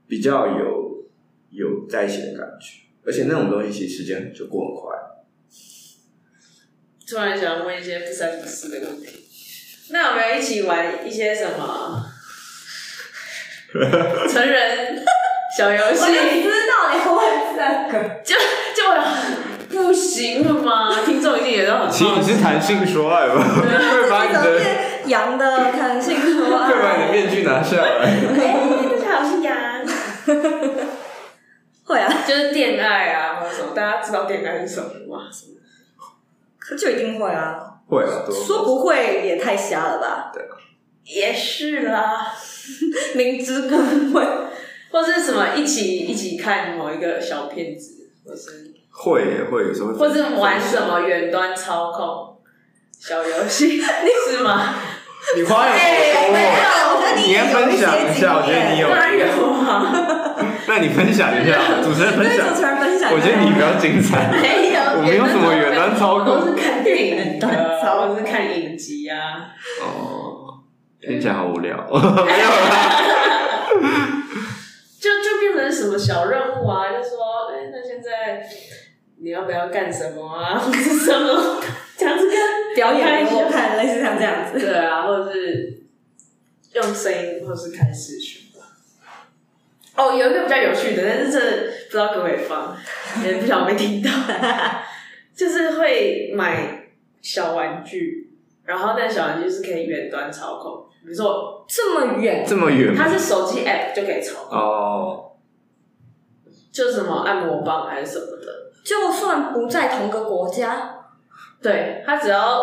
比较有有在一起的感觉，而且那种东西其实时间就过很快。突然想问一些不三不四的问题，那有没有一起玩一些什么？成人小游戏？我知道你会这个，就就不行了吗？听众一定也都很。其实你是谈性说爱吧？会把你的羊的谈性说爱，会把你的面具拿下来。哎，好，我是羊。会啊，就是恋爱啊，或者什么？大家知道恋爱是什么吗？就一定会啊，会啊，说不会也太瞎了吧？对，也是啦，明知故会，或是什么一起一起看某一个小片子，或是会也会有时候，或是玩什么远端操控小游戏，你 是吗？你花有多多哦，你要分享一下，我觉得你有，当然有啊。那你分享一下，主持人分享，主持人分享，我觉得你比较精彩。没有，我没有什么远端操控，我是看电影的，我是看影集啊。哦，听起来好无聊。没有啦，就就变成什么小任务啊？就说，哎，那现在你要不要干什么啊？或者什么？这样子跟表演给我看，类似像这样子。对啊，或者是用声音，或是开视讯。哦，有一个比较有趣的，但是这不知道可不可以放，也不晓得没听到。就是会买小玩具，然后那小玩具是可以远端操控，比如说这么远，这么远，它是手机 app 就可以操控哦，就什么按摩棒还是什么的，就算不在同个国家，对，它只要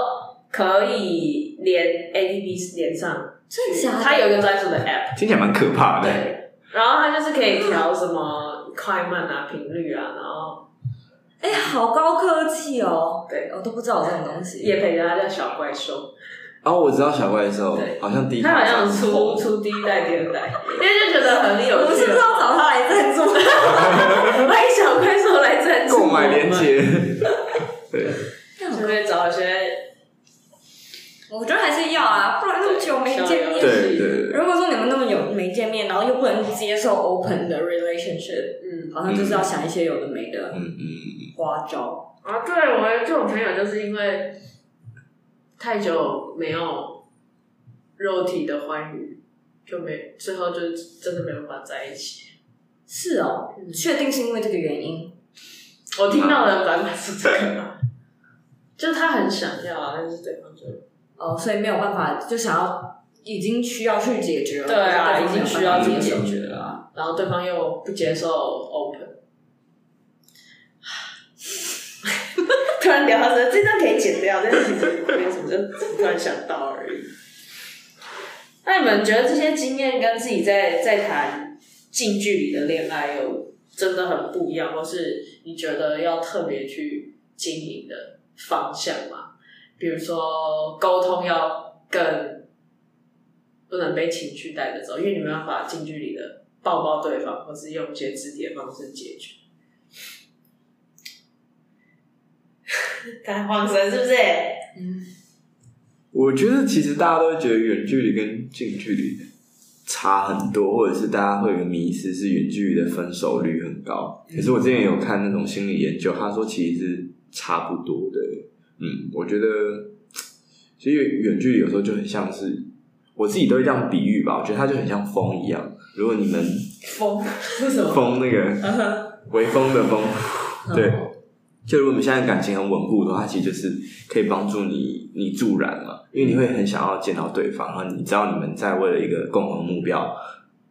可以连 APP 连上，真的假的？它有一个专属的 app，听起来蛮可怕的。对。然后它就是可以调什么快慢啊、频率啊，然后，哎，好高科技哦！对，我都不知道有这种东西。也陪着它叫小怪兽。哦，我知道小怪兽，好像第一，他好像出出第一代、第二代，因为就觉得很有趣。我是不是要找他来赞助？欢迎小怪兽来赞助。购买链接。对。就会找一些。我觉得还是要啊，不然那么久没见面。对对。如果说你们那么久没见面，然后又不能接受 open 的 relationship，嗯，好像就是要想一些有的没的，嗯嗯花招。啊，对，我这种朋友就是因为太久没有肉体的欢愉，就没最后就真的没有办法在一起。是哦，确定是因为这个原因？我听到的版本是这个，就是他很想要，但是对方就。哦，所以没有办法，就想要已经需要去解决了。对啊，已经需要自己解决了，啊，然后对方又不接受 open。突然聊到这，这段可以剪掉，但是其实没什么，就突然想到而已。那你们觉得这些经验跟自己在在谈近距离的恋爱有真的很不一样，或是你觉得要特别去经营的方向吗？比如说沟通要更不能被情绪带着走，因为你没办法近距离的抱抱对方，或是用一些肢体的方式解决。太慌神是不是？嗯，我觉得其实大家都会觉得远距离跟近距离差很多，或者是大家会有个迷思是远距离的分手率很高。可是我之前有看那种心理研究，他说其实是差不多的。嗯，我觉得其实远距离有时候就很像是我自己都会这样比喻吧，我觉得它就很像风一样。如果你们风为什么？风那个微风的风，对。就如果你们现在感情很稳固的话，其实就是可以帮助你你助燃嘛，因为你会很想要见到对方，然后你知道你们在为了一个共同目标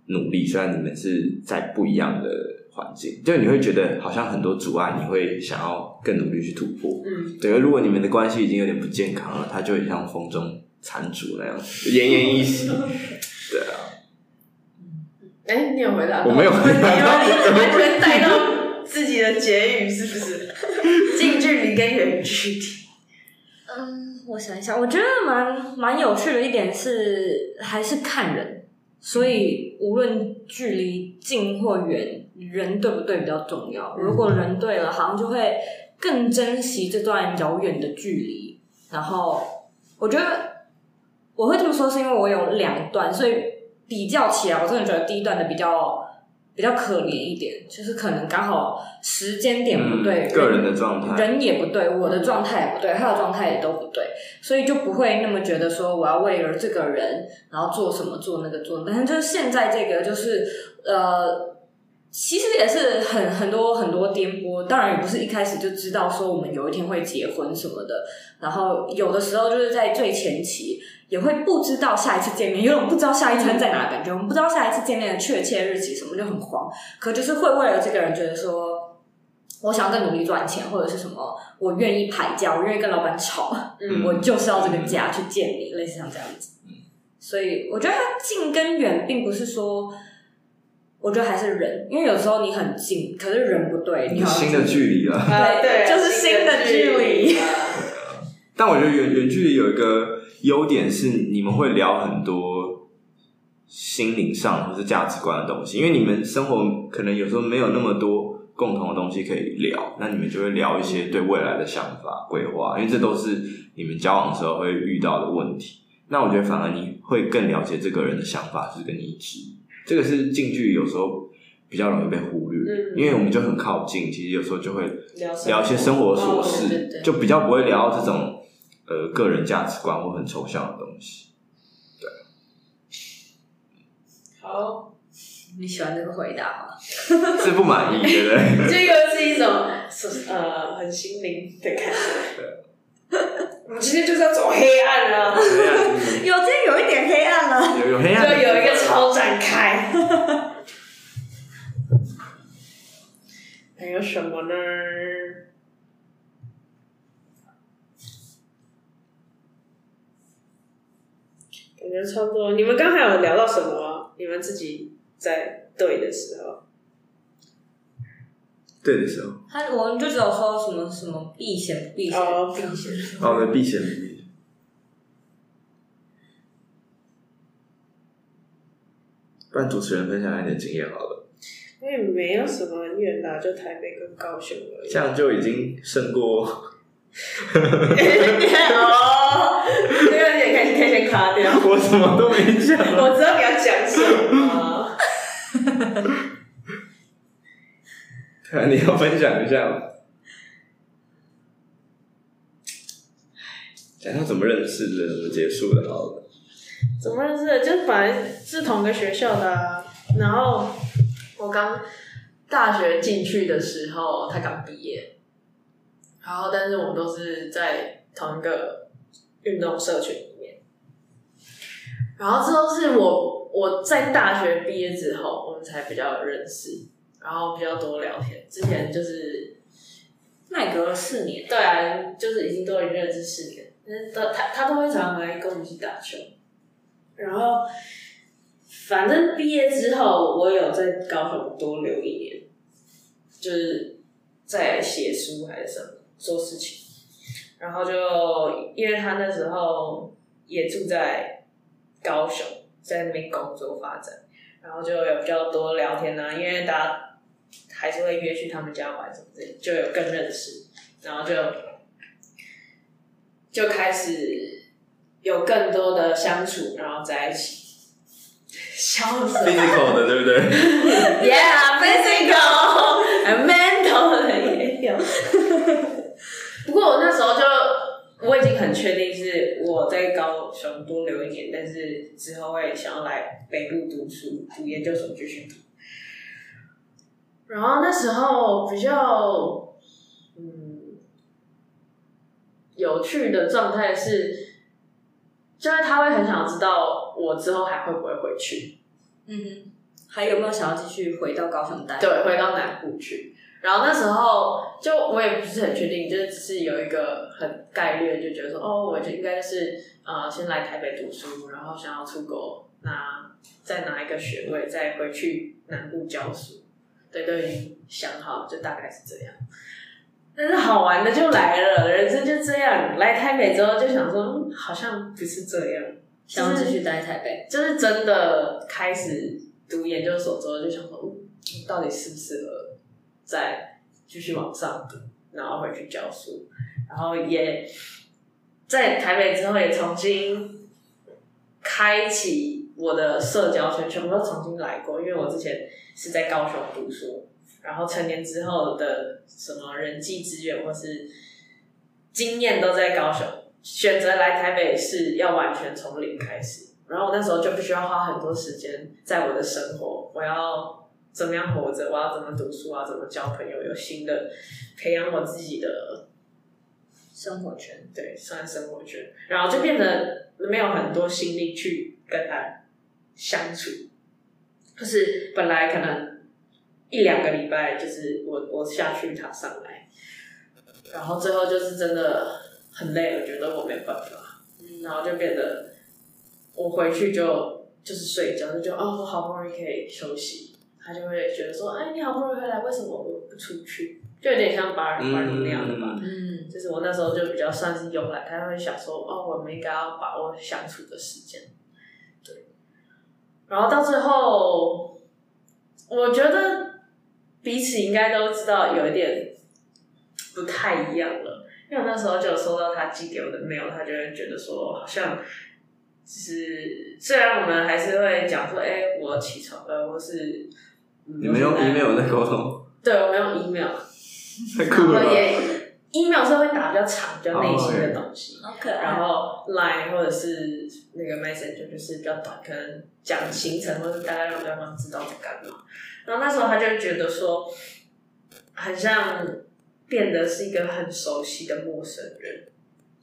努力，虽然你们是在不一样的。环境，就你会觉得好像很多阻碍，你会想要更努力去突破。嗯，对。如果你们的关系已经有点不健康了，它就会像风中残烛那样奄奄一息。对啊。哎、欸，你有回答？我没有回答。你完全带到自己的结语是不是？近距离跟远距离。嗯，我想一想，我觉得蛮蛮有趣的一点是，还是看人。所以无论距离近或远，人对不对比较重要。如果人对了，好像就会更珍惜这段遥远的距离。然后我觉得我会这么说，是因为我有两段，所以比较起来，我真的觉得第一段的比较。比较可怜一点，就是可能刚好时间点不对，嗯、个人的状态人也不对，我的状态也不对，他的状态也都不对，所以就不会那么觉得说我要为了这个人，然后做什么做那个做，但是就是现在这个就是呃，其实也是很很多很多颠簸，当然也不是一开始就知道说我们有一天会结婚什么的，然后有的时候就是在最前期。也会不知道下一次见面，因为我们不知道下一餐在哪的感觉，我们不知道下一次见面的确切日期什么，就很慌。可就是会为了这个人觉得说，我想要更努力赚钱，或者是什么，我愿意排价，我愿意跟老板吵，嗯，我就是要这个价去见你，类似像这样子。所以我觉得它近跟远，并不是说，我觉得还是人，因为有时候你很近，可是人不对，你新的距离了，对对，就是新的距离。但我觉得远远距离有一个。优点是你们会聊很多心灵上或是价值观的东西，因为你们生活可能有时候没有那么多共同的东西可以聊，那你们就会聊一些对未来的想法、规划，因为这都是你们交往的时候会遇到的问题。那我觉得反而你会更了解这个人的想法是跟你一致，这个是近距离有时候比较容易被忽略，因为我们就很靠近，其实有时候就会聊一些生活琐事，就比较不会聊到这种。呃，个人价值观或很抽象的东西，对。好，你喜欢这个回答吗？是不满意，对不对？这个是一种呃很心灵的感觉。对。我们今天就是要走黑暗了。有今天有一点黑暗了。有有黑暗。就有一个超展开。还有什么呢？感觉差不多。你们刚才有聊到什么？你们自己在对的时候，对的时候，他我们就只有说什么什么避嫌避嫌避嫌，哦，对，避嫌避嫌。不然主持人分享一点经验好了。我也没有什么很远的，就台北跟高雄而已。这样就已经胜过。哦，这个也可以可以先卡掉。我什么都没讲。我知道你要讲什么。对，你要分享一下吗？讲一下怎么认识的，怎么结束的，好了。怎么认识的？就是本来是同个学校的，然后我刚大学进去的时候，他刚毕业。然后，但是我们都是在同一个运动社群里面。然后，这都是我我在大学毕业之后，我们才比较认识，然后比较多聊天。之前就是，那也隔了四年。对啊，就是已经都已经认识四年。但是他他他都会常常来跟我们一起打球。然后，反正毕业之后，我有在高雄多留一年，就是在写书还是什么。做事情，然后就因为他那时候也住在高雄，在那边工作发展，然后就有比较多聊天啊，因为大家还是会约去他们家玩什么的，就有更认识，然后就就开始有更多的相处，然后在一起。笑死，physical 的对不对？Yeah，physical，mental 的也有。不过我那时候就我已经很确定是我在高雄多留一年，但是之后会想要来北部读书，读研究所继续读。然后那时候比较嗯有趣的状态是，就是他会很想知道我之后还会不会回去，嗯哼，还有没有想要继续回到高雄待？对，回到南部去。然后那时候就我也不是很确定，就是只是有一个很概率，就觉得说哦，我就应该是呃先来台北读书，然后想要出国拿再拿一个学位，再回去南部教书。对，都已经想好，就大概是这样。但是好玩的就来了，人生就这样。来台北之后就想说，嗯，好像不是这样，想要继续待台北，就是真的开始读研究所之后，就想说，嗯，到底适不适合再继续往上读，然后回去教书，然后也在台北之后也重新开启我的社交圈，全部都重新来过，因为我之前是在高雄读书，然后成年之后的什么人际资源或是经验都在高雄。选择来台北是要完全从零开始，然后我那时候就必须要花很多时间在我的生活，我要怎么样活着，我要怎么读书啊，怎么交朋友，有新的培养我自己的生活圈，对，算生活圈，然后就变得没有很多心力去跟他相处，就是本来可能一两个礼拜，就是我我下去他上来，然后最后就是真的。很累，我觉得我没办法，嗯，然后就变得我回去就就是睡觉，就觉得哦，我好不容易可以休息，他就会觉得说，哎，你好不容易回来，为什么我不出去？就有点像巴尔巴尔那样的吧，嗯，就是我那时候就比较算是慵懒，他会想说，哦，我们应该要把握相处的时间，对，然后到最后，我觉得彼此应该都知道有一点不太一样了。因为我那时候就有收到他寄给我的 mail，他就会觉得说，好像就是虽然我们还是会讲说，哎、欸，我起床了，或是你们用 email 在沟通？对，我们 用 email，太酷了。Email 是会打比较长、比较内心的东西，好可爱。然后 line 或者是那个 messenger 就是比较短，可能讲行程或者大概让对方知道在干嘛。然后那时候他就觉得说，很像。变得是一个很熟悉的陌生人，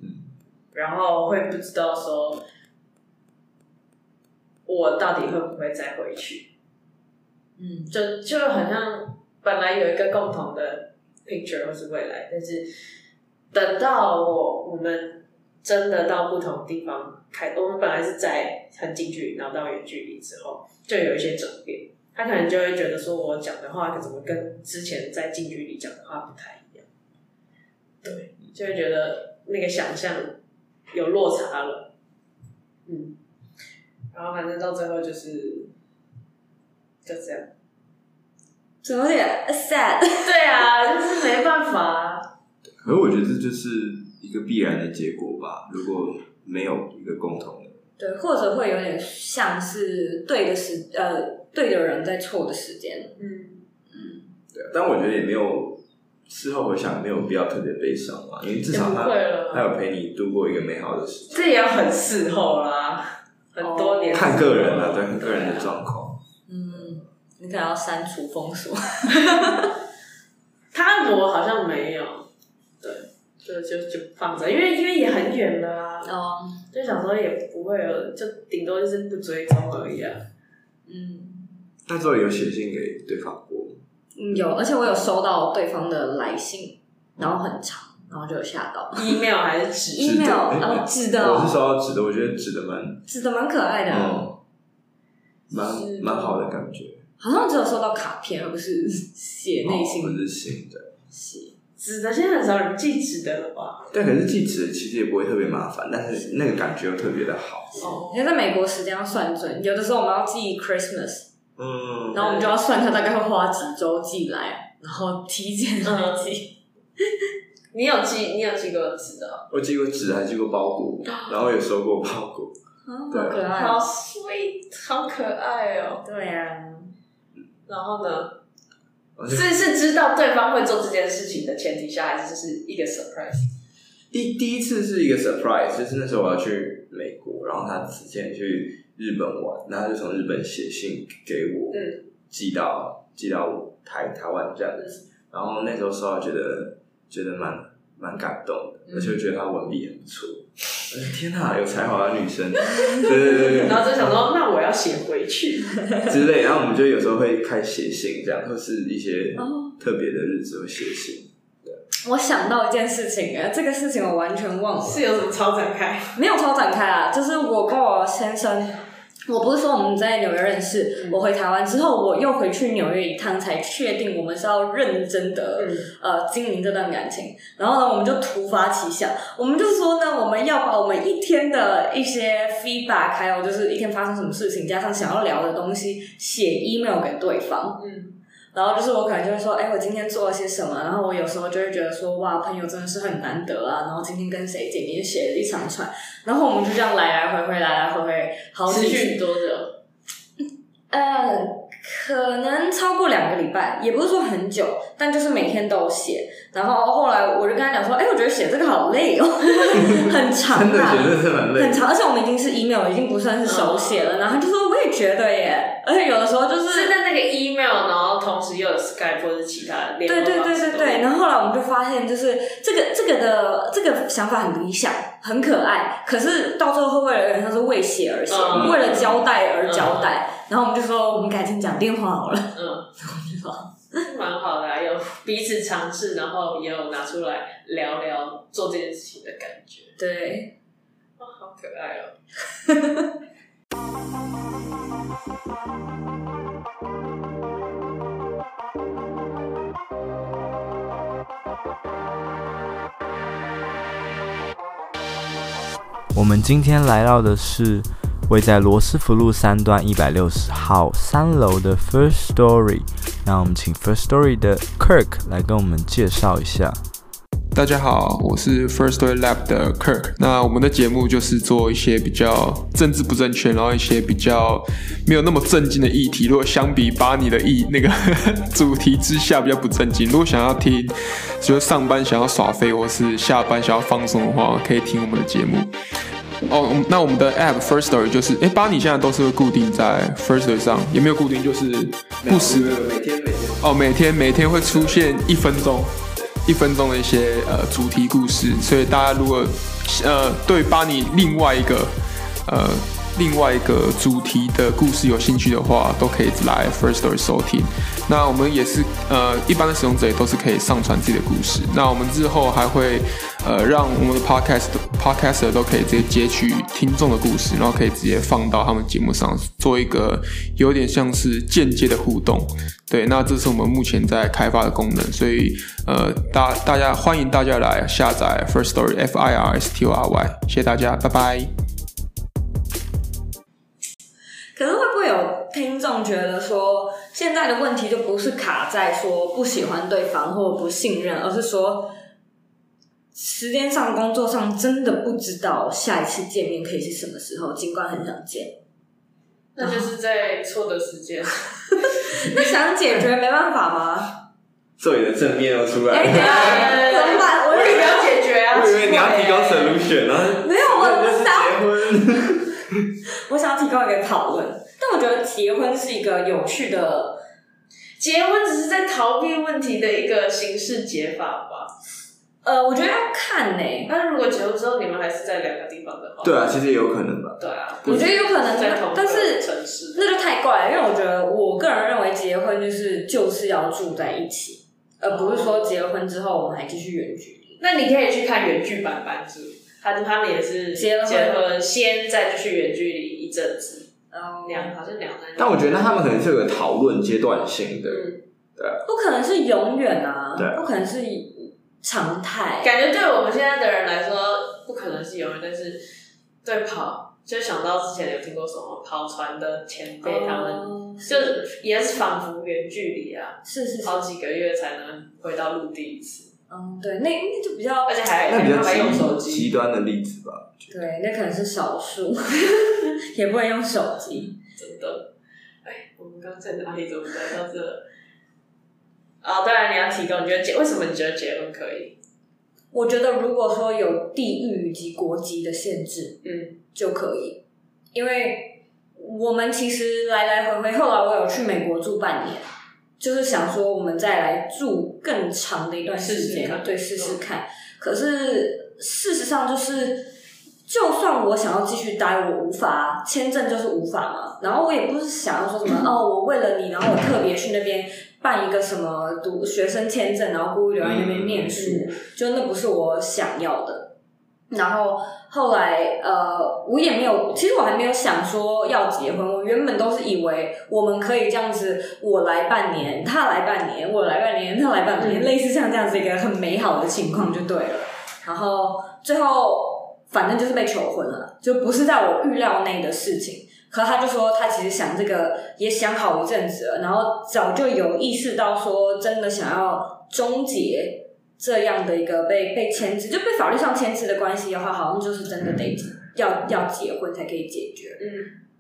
嗯，然后会不知道说，我到底会不会再回去，嗯，就就很像本来有一个共同的 picture 或是未来，但是等到我我们真的到不同地方开，我们本来是在很近距离，然后到远距离之后，就有一些转变，他可能就会觉得说我讲的话怎么跟之前在近距离讲的话不太一样。对，就会觉得那个想象有落差了，嗯，然后反正到最后就是就这样，怎么有点 sad？对啊，就是没办法。可是我觉得这就是一个必然的结果吧，如果没有一个共同的，对，或者会有点像是对的时呃对的人在错的时间，嗯嗯，对啊，但我觉得也没有。事后回想没有必要特别悲伤嘛，因为至少他他有陪你度过一个美好的时间。这也要很事后啦，很多年看个人啊，对，看个人的状况。嗯，你可能要删除封锁。他我好像没有，对，就就就放着，因为因为也很远了啊。哦，就想说也不会有，就顶多就是不追踪而已啊。嗯，那时候有写信给对方过。嗯，有，而且我有收到对方的来信，然后很长，然后就有吓到。email 还是纸？email，然后纸的。我是收到纸的，我觉得纸的蛮纸的蛮可爱的，嗯，蛮蛮好的感觉。好像只有收到卡片，而不是写内信，不是信的。写纸的，现在很少人寄纸的了吧？对，可是寄纸的其实也不会特别麻烦，但是那个感觉又特别的好。哦，因为在美国时间要算准，有的时候我们要寄 Christmas。嗯，然后我们就要算它大概会花几周寄来，然后提前来寄。你有寄？你有寄过纸的？我寄过纸，还寄过包裹，然后也收过包裹。好可爱，好 sweet，好可爱哦。对呀。然后呢？是是知道对方会做这件事情的前提下，还是就是一个 surprise？第第一次是一个 surprise，就是那时候我要去美国，然后他之前去。日本玩，然后他就从日本写信给我，嗯、寄到寄到台台湾这样子。然后那时候收到，觉得觉得蛮蛮感动的，嗯、而且觉得她文笔很不错。天哪，有才华的女生，对对对对。然后就想说，那我要写回去 之类。然后我们就有时候会开写信，这样或是一些特别的日子会写信。对，我想到一件事情，哎，这个事情我完全忘了，是有什么超展开？没有超展开啊，就是我跟我先生。我不是说我们在纽约认识，我回台湾之后，我又回去纽约一趟，才确定我们是要认真的、嗯、呃经营这段感情。然后呢，我们就突发奇想，我们就说呢，我们要把我们一天的一些 feedback，还有就是一天发生什么事情，加上想要聊的东西，写 email 给对方。嗯。然后就是我可能就会说，哎，我今天做了些什么？然后我有时候就会觉得说，哇，朋友真的是很难得啊。然后今天跟谁见面，写了一长串。然后我们就这样来来回回，来来回回，好几续多久？呃，可能超过两个礼拜，也不是说很久，但就是每天都有写。然后后来我就跟他讲说，哎，我觉得写这个好累哦，很长啊，真的觉得是很累，很长。而且我们已经是 email，已经不算是手写了。然后他就说，我也觉得耶。而且有的时候就是是在那个 email，然后同时又有 Skype 或者其他的。对对对对对。然后后来我们就发现，就是这个这个的这个想法很理想，很可爱。可是到最后会为了有点像是为写而写，嗯、为了交代而交代。嗯、然后我们就说，我们改天讲电话好了。嗯，蛮好的、啊，有彼此尝试，然后也有拿出来聊聊做这件事情的感觉。对，哇，好可爱哦。我们今天来到的是位在罗斯福路三段一百六十号三楼的 First Story。那我们请 First Story 的 Kirk 来跟我们介绍一下。大家好，我是 First Story Lab 的 Kirk。那我们的节目就是做一些比较政治不正确，然后一些比较没有那么正经的议题。如果相比把你的议那个 主题之下比较不正经，如果想要听，就是上班想要耍飞，或是下班想要放松的话，可以听我们的节目。哦，那我们的 App First Story 就是，哎，巴尼现在都是会固定在 First Story 上，也没有固定，就是不时的每天每天哦，每天每天会出现一分钟。一分钟的一些呃主题故事，所以大家如果呃对巴尼另外一个呃另外一个主题的故事有兴趣的话，都可以来 First Story 收听。那我们也是呃一般的使用者也都是可以上传自己的故事。那我们日后还会呃让我们的 Podcast Podcaster 都可以直接截取听众的故事，然后可以直接放到他们节目上，做一个有点像是间接的互动。对，那这是我们目前在开发的功能，所以呃，大大家欢迎大家来下载 First Story F I R S T O R Y，谢谢大家，拜拜。可是会不会有听众觉得说，现在的问题就不是卡在说不喜欢对方或不信任，而是说时间上、工作上真的不知道下一次见面可以是什么时候，尽管很想见。那就是在错的时间。那想解决没办法吗？这里的正面又出来了。哎、欸，怎么办？我以为要解决啊！我以为你要提供 solution 呢。没有，我不是结婚。我想要提供一个讨论，但我觉得结婚是一个有趣的。结婚只是在逃避问题的一个形式解法吧。呃，我觉得要看呢、欸。那如果结婚之后你们还是在两个地方的话，对啊，其实也有可能吧。对啊，我觉得有可能，在同但是城市那就太怪了。因为我觉得，我个人认为结婚就是就是要住在一起，而不是说结婚之后我们还继续远距离。那你可以去看远距版版主，他他们也是结了结婚先再继续远距离一阵子，然后两好像两三年。但我觉得那他们可能是有个讨论阶段性的，嗯、对啊，不可能是永远啊，对，不可能是。常态感觉对我们现在的人来说不可能是永远，但是对跑就想到之前有听过什么跑船的前辈他们，哦、就也是仿佛远距离啊，是是，是好几个月才能回到陆地一次。嗯，对，那那就比较，而且还那比较还用手机极端的例子吧。对，那可能是少数，也不能用手机。真的，哎，我们刚在哪里？怎么来到这？啊，当然你要提供，你觉得结为什么你觉得结婚可以？我觉得如果说有地域以及国籍的限制，嗯，就可以，因为我们其实来来回回，后来我有去美国住半年，就是想说我们再来住更长的一段时间，试试看，对，试试看。可是事实上就是，就算我想要继续待，我无法签证就是无法嘛。然后我也不是想要说什么 哦，我为了你，然后我特别去那边。办一个什么读学生签证，然后故意留在那边念书，嗯、就那不是我想要的。然后后来呃，我也没有，其实我还没有想说要结婚。我原本都是以为我们可以这样子，我来半年，他来半年，我来半年，他来半年，嗯、类似像这样子一个很美好的情况就对了。然后最后反正就是被求婚了，就不是在我预料内的事情。可他就说他其实想这个也想好一阵子了，然后早就有意识到说真的想要终结。这样的一个被被牵制，就被法律上牵制的关系的话，好像就是真的得要要结婚才可以解决。嗯，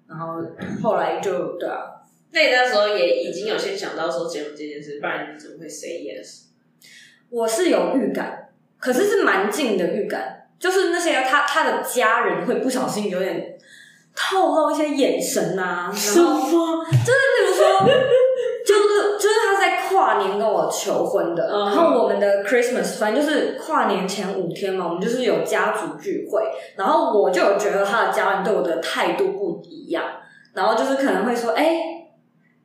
然后后来就对啊，那你那时候也已经有先想到说结婚这件事，不然你怎么会 say yes？我是有预感，可是是蛮近的预感，就是那些他他的家人会不小心有点透露一些眼神啊，什么？就是比如说。就是就是他在跨年跟我求婚的，然后我们的 Christmas 反正就是跨年前五天嘛，我们就是有家族聚会，然后我就有觉得他的家人对我的态度不一样，然后就是可能会说，哎、欸，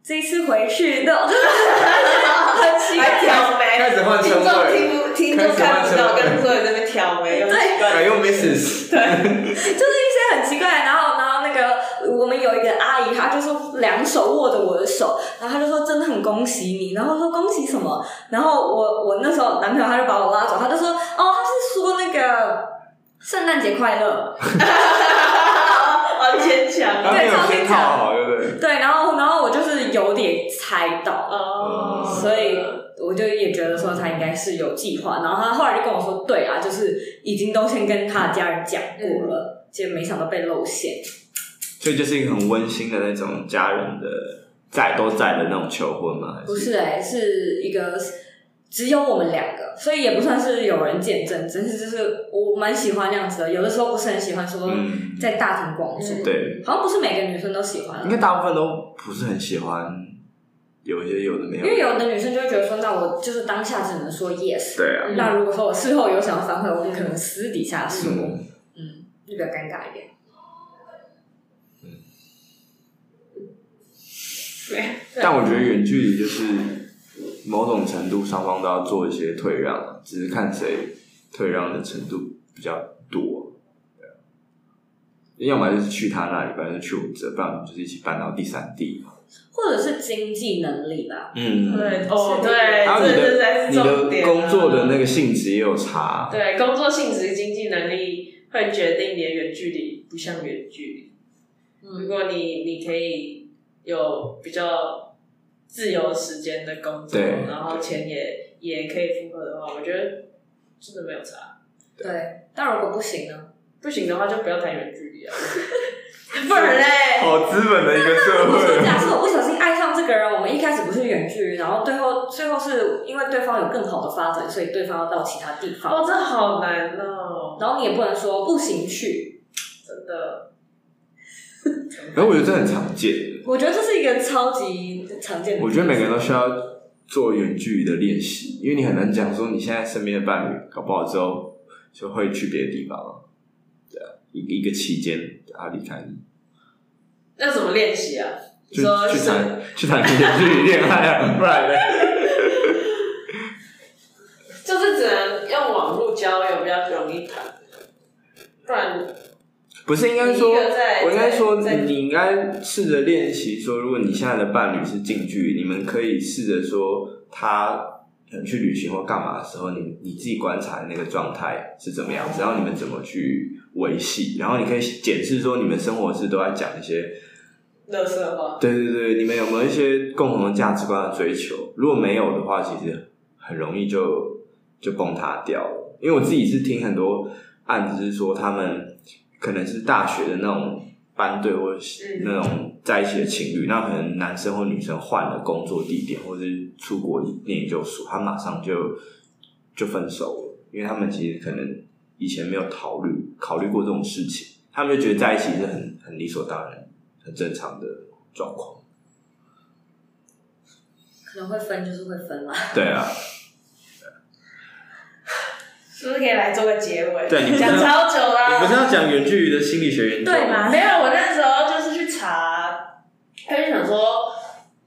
这一次回去的，就是很奇怪，挑眉，开始换称谓，听不听都看不到，跟所有人在那边挑眉，对，改用 Mrs，对，就是一些很奇怪，然后个。我们有一个阿姨，她就说两手握着我的手，然后她就说真的很恭喜你，然后说恭喜什么？然后我我那时候男朋友他就把我拉走，他就说哦，他是说那个圣诞节快乐，很牵强，对，超牵强，对不对？对，然后然后我就是有点猜到，哦，所以我就也觉得说他应该是有计划，然后他后来就跟我说，对啊，就是已经都先跟他的家人讲过了，结果没想到被露馅。所以就是一个很温馨的那种家人的在都在的那种求婚吗？不是哎、欸，是一个只有我们两个，所以也不算是有人见证，只是就是我蛮喜欢那样子的。有的时候不是很喜欢说在大庭广众，对，好像不是每个女生都喜欢，应该大部分都不是很喜欢。有一些有的没有，因为有的女生就会觉得说，那我就是当下只能说 yes，对啊。那如果说我事后有想要反悔，我可能私底下说，嗯，嗯，就比较尴尬一点。但我觉得远距离就是某种程度双方都要做一些退让，只是看谁退让的程度比较多。要么就是去他那里，不然就去我们这，不然我们就是一起搬到第三地嘛。或者是经济能力吧。嗯，对，哦，对，还有你的你的工作的那个性质也有差。对，工作性质、经济能力会决定你的远距离不像远距离。嗯，如果你你可以。有比较自由时间的工作，对然后钱也也可以符合的话，我觉得真的没有差。对，但如果不行呢？不行的话，就不要谈远距离啊。不然嘞，好资本的一个社会。假 设我不小心爱上这个人，我们一开始不是远距离，然后最后最后是因为对方有更好的发展，所以对方要到其他地方。哦，这好难哦。然后你也不能说不行去，真的。然后我觉得这很常见。我觉得这是一个超级常见的。我觉得每个人都需要做远距离的练习，因为你很难讲说你现在身边的伴侣搞不好之后就会去别的地方了。对啊，一个一个期间他离开你，那怎么练习啊？就说去谈去谈远距离恋爱啊，不然呢？就是只能用网络交友比较容易谈，不然。不是应该说，我应该说，你应该试着练习说，如果你现在的伴侣是近距离，你们可以试着说，他去旅行或干嘛的时候，你你自己观察的那个状态是怎么样子，然后你们怎么去维系，然后你可以检视说，你们生活是都在讲一些乐色话。对对对，你们有没有一些共同的价值观的追求？如果没有的话，其实很容易就就崩塌掉了。因为我自己是听很多案子是说他们。可能是大学的那种班队，或者是那种在一起的情侣，那可能男生或女生换了工作地点，或者是出国念研究所，他马上就就分手了，因为他们其实可能以前没有考虑考虑过这种事情，他们就觉得在一起是很很理所当然、很正常的状况。可能会分就是会分嘛。对啊。是不是可以来做个结尾？对，你讲超久了。你不是要讲远距离的心理学研究吗？对吗？没有，我那时候就是去查，他就想说，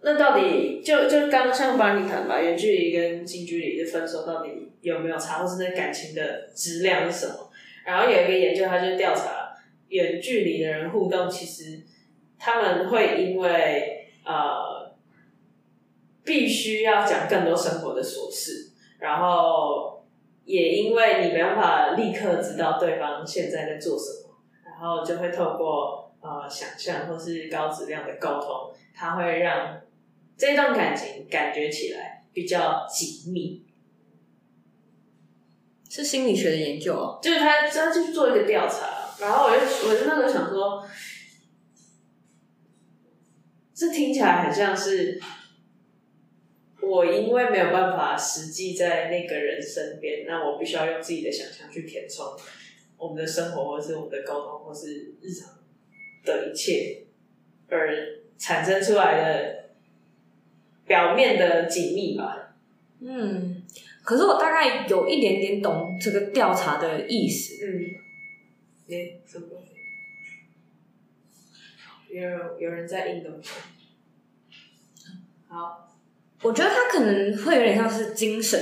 那到底就就刚像帮你谈吧，远距离跟近距离的分手到底有没有差，或是那感情的质量是什么？然后有一个研究，他就调查远距离的人互动，其实他们会因为呃必须要讲更多生活的琐事，然后也因为你没办法立刻知道对方现在在做什么，然后就会透过呃想象或是高质量的沟通，它会让这段感情感觉起来比较紧密。是心理学的研究哦，就是他，他就去做一个调查，然后我就，我就那个想说，这听起来很像是我因为没有办法实际在那个人身边，那我必须要用自己的想象去填充我们的生活，或是我们的沟通，或是日常的一切，而产生出来的表面的紧密吧。嗯。可是我大概有一点点懂这个调查的意思。嗯，诶，什么？有有人在印东西。好，我觉得他可能会有点像是精神、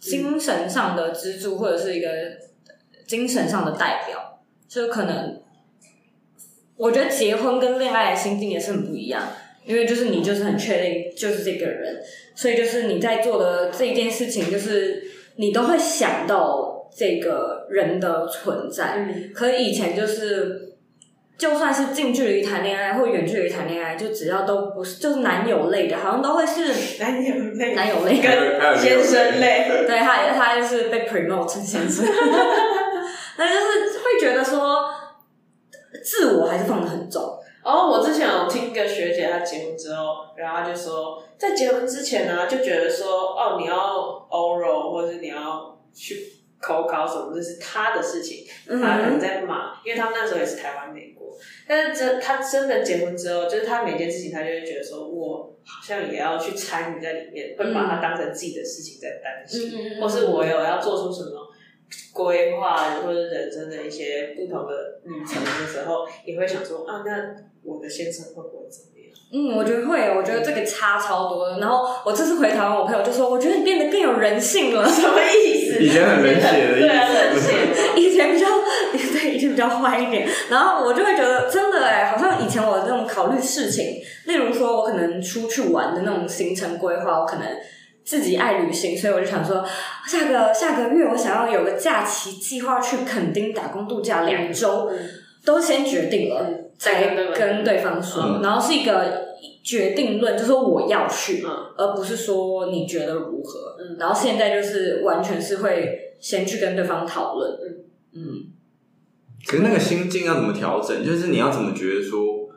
精神上的支柱，或者是一个精神上的代表。就可能，我觉得结婚跟恋爱的心境也是很不一样。因为就是你就是很确定就是这个人，所以就是你在做的这一件事情，就是你都会想到这个人的存在。嗯。可以前就是，就算是近距离谈恋爱或远距离谈恋爱，就只要都不是就是男友类的，好像都会是男友类，男友类跟先生类。对，他他就是被 promote 先生，那就是会觉得说自我还是放的很重。哦，我之前有听一个学姐，她结婚之后，然后她就说，在结婚之前呢，就觉得说，哦，你要 oral，或者是你要去口考什么，这是她的事情，她可能在忙，因为他们那时候也是台湾美国。但是真他真的结婚之后，就是他每件事情，他就会觉得说，我好像也要去参与在里面，会把它当成自己的事情在担心，或是我有要做出什么。规划或者人生的一些不同的旅程的时候，也会想说啊，那我的先生会不会怎么样？嗯，我觉得会，我觉得这个差超多的。然后我这次回台湾，我朋友就说，我觉得你变得更有人性了。什么意思？以前很冷血的意思，对啊，冷血。以前比较对，以前比较坏一点。然后我就会觉得，真的哎，好像以前我那种考虑事情，例如说我可能出去玩的那种行程规划，我可能。自己爱旅行，所以我就想说，下个下个月我想要有个假期计划去垦丁打工度假两周，嗯、都先决定了，嗯、再跟对方说，嗯、然后是一个决定论，就是说我要去，嗯、而不是说你觉得如何。嗯、然后现在就是完全是会先去跟对方讨论。嗯，嗯，可是那个心境要怎么调整？就是你要怎么觉得说，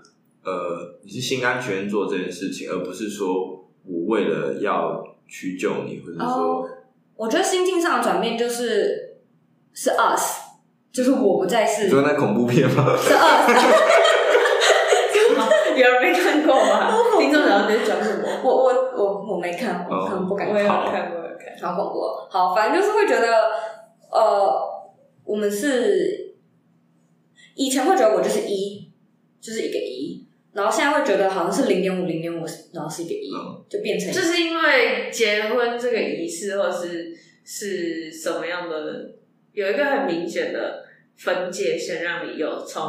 呃，你是心甘情愿做这件事情，而不是说我为了要。去救你，或者说，oh, 我觉得心境上的转变就是是 us，就是我不再是。你说那恐怖片吗？是 us。有人没看过吗？听众然后你在讲什么？我我我我没看，我可能不敢看。我有看过，有看。好恐怖！好，反正就是会觉得，呃，我们是以前会觉得我就是一，就是一个一。然后现在会觉得好像是零点五零点五，然后是一个一，就变成。就是因为结婚这个仪式，或是是什么样的，有一个很明显的分界线，让你有从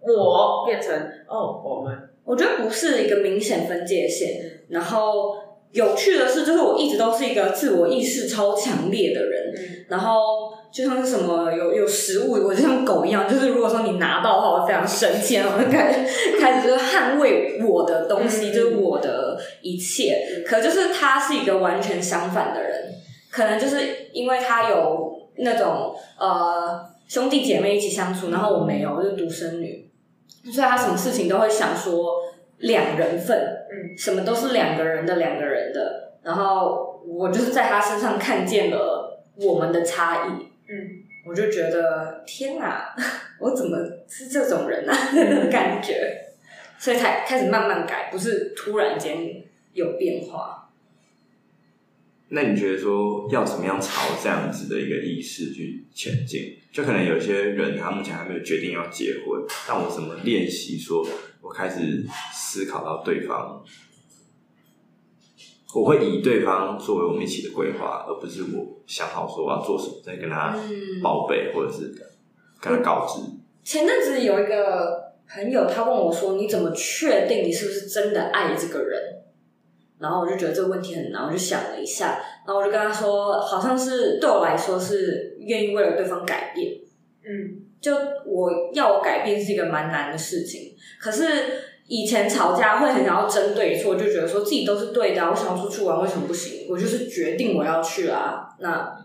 我变成哦我们。我觉得不是一个明显分界线。然后有趣的是，就是我一直都是一个自我意识超强烈的人，嗯、然后。就像是什么有有食物，我就像狗一样，就是如果说你拿到的话，我非常生气，然后就开始 开始就是捍卫我的东西，嗯、就是我的一切。嗯、可就是他是一个完全相反的人，可能就是因为他有那种呃兄弟姐妹一起相处，然后我没有，我就是独生女，所以他什么事情都会想说两人份，嗯，什么都是两个人的，两个人的。然后我就是在他身上看见了我们的差异。嗯，我就觉得天哪，我怎么是这种人啊？那种感觉，所以才开始慢慢改，不是突然间有变化。那你觉得说要怎么样朝这样子的一个意识去前进？就可能有些人他目前还没有决定要结婚，但我怎么练习？说我开始思考到对方。我会以对方作为我们一起的规划，而不是我想好说我要做什么再跟他报备，或者是跟他告知。前阵子有一个朋友，他问我说：“你怎么确定你是不是真的爱这个人？”然后我就觉得这个问题很难，我就想了一下，然后我就跟他说：“好像是对我来说是愿意为了对方改变。”嗯，就我要我改变是一个蛮难的事情。可是以前吵架会很想要争对错，就觉得说自己都是对的啊，我想要出去玩为什么不行？我就是决定我要去啊，那。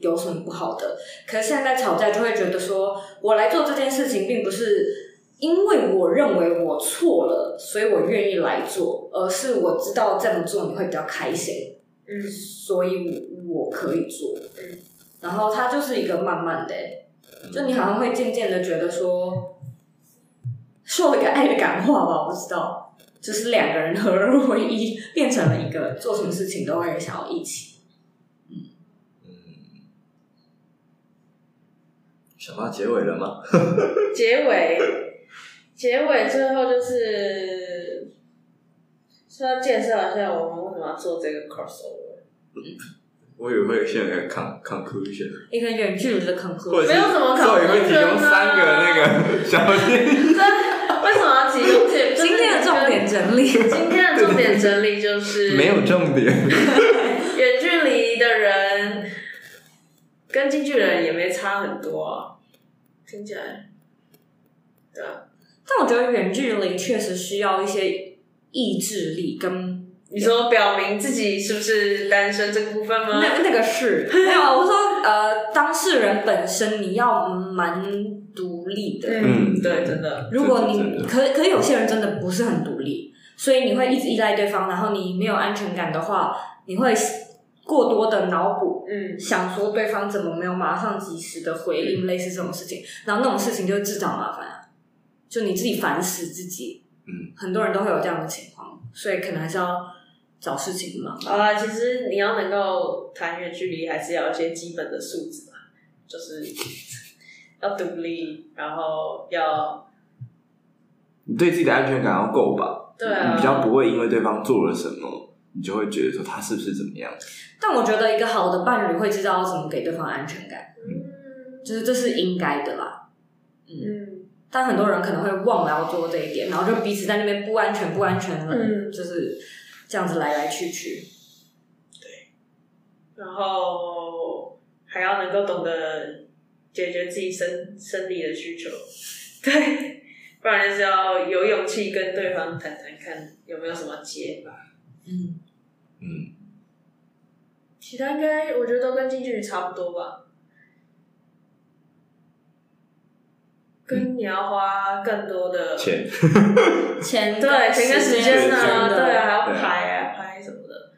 有什么不好的？可是现在在吵架就会觉得说，我来做这件事情，并不是因为我认为我错了，所以我愿意来做，而是我知道这么做你会比较开心，嗯，所以我可以做，嗯，然后它就是一个慢慢的，就你好像会渐渐的觉得说，说了一个爱的感化吧，我不知道，就是两个人合二为一，变成了一个做什么事情都会想要一起。想到结尾了吗？结尾，结尾最后就是是要介绍一下我们为什么要做这个 crossover。我以为会有些人 con conclusion，一个远距离的 conclusion，没有什么 conclusion 会提供三个那个小点。为什么要提供？今天的重点整理，今天的重点整理就是没有重点。远距离的人。跟近距离人也没差很多啊，听起来，对啊。但我觉得远距离确实需要一些意志力跟你说表明自己是不是单身这个部分吗？那那个是没有，我说呃，当事人本身你要蛮独立的。嗯，对，真的。如果你可可有些人真的不是很独立，所以你会一直依赖对方，然后你没有安全感的话，你会。过多的脑补，嗯，想说对方怎么没有马上及时的回应，类似这种事情，然后那种事情就会制造麻烦啊，就你自己烦死自己，嗯，很多人都会有这样的情况，所以可能还是要找事情嘛。啊，其实你要能够谈远距离，还是要有一些基本的素质嘛，就是要独立，然后要你对自己的安全感要够吧，对啊，你比较不会因为对方做了什么。你就会觉得说他是不是怎么样？但我觉得一个好的伴侣会知道怎么给对方安全感，嗯，就是这是应该的啦，嗯。但很多人可能会忘了要做这一点，然后就彼此在那边不安全、不安全了，嗯，就是这样子来来去去。对，然后还要能够懂得解决自己生生理的需求，对，不然就是要有勇气跟对方谈谈看有没有什么解法。嗯嗯，其他应该我觉得都跟近距离差不多吧，跟你要花更多的钱，钱对钱跟时间啊，对啊，还要拍啊拍什么的。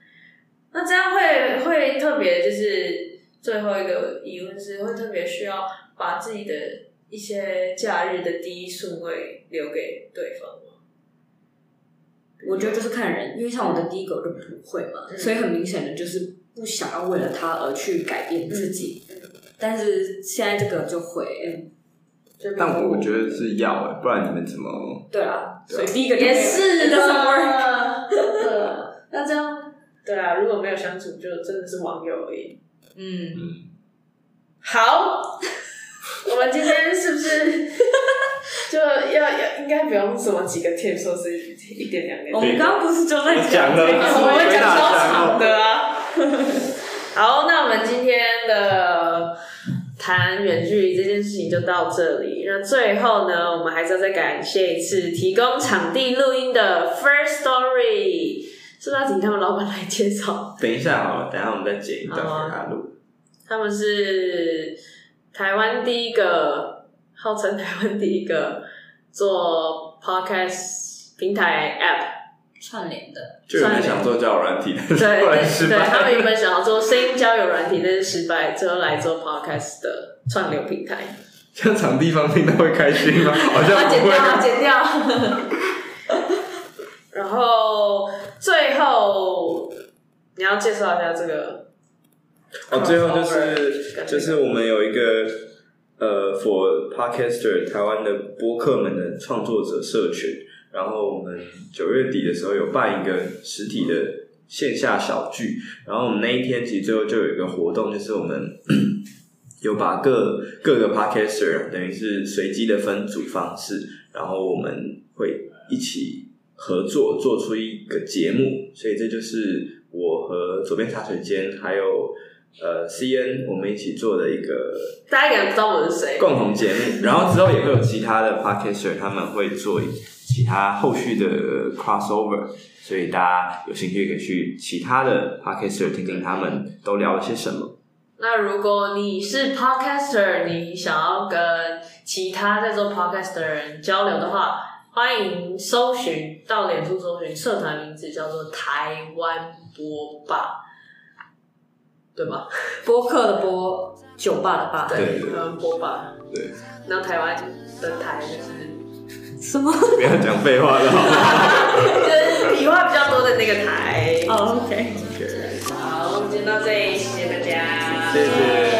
那这样会会特别就是最后一个疑问是会特别需要把自己的一些假日的第一顺位留给对方吗？我觉得就是看人，因为像我的第一个我就不会嘛，嗯、所以很明显的就是不想要为了他而去改变自己。嗯、但是现在这个就会，但我觉得是要哎，不然你们怎么？对啊，所以第一个也是的。那这样对啊，如果没有相处，就真的是网友而已。嗯嗯，好，我们今天是不是？就要要应该不用什么几个 tips，说是一点两点。我们刚刚不是就在讲了，我们讲超长的啊。好，那我们今天的谈远距离这件事情就到这里。那最后呢，我们还是要再感谢一次提供场地录音的 First Story，是不是要请他们老板来介绍？等一下好了，等一下我们再剪一段给他录。他们是台湾第一个。号称台湾第一个做 podcast 平台 app 串联的，就有人想做交友软体，对 对对，他们原本想要做声音交友软体，但是失败，最后来做 podcast 的串流平台。像场地方听到会开心吗？好像不会。剪掉，剪掉。然后最后你要介绍一下这个。哦，最后就是就是我们有一个。呃，for podcaster 台湾的播客们的创作者社群，然后我们九月底的时候有办一个实体的线下小聚，然后我们那一天其实最后就有一个活动，就是我们 有把各各个 podcaster 等于是随机的分组方式，然后我们会一起合作做出一个节目，所以这就是我和左边茶水间还有呃 CN 我们一起做的一个，大家可能不知道我是谁，共同节目，然后之后也会有其他的 podcaster 他们会做其他后续的 crossover，所以大家有兴趣可以去其他的 podcaster 听听他们都聊了些什么。那如果你是 podcaster，你想要跟其他在做 podcast 的人交流的话，欢迎搜寻到脸书搜寻社团名字叫做台湾播吧，对吧？播客的播，酒吧的吧，对，台湾播吧，对。那台湾的台就是什么？不要讲废话了，好吗？就是笔画比较多的那个台。哦，OK。好，我们今天到这里，谢谢大家。谢谢。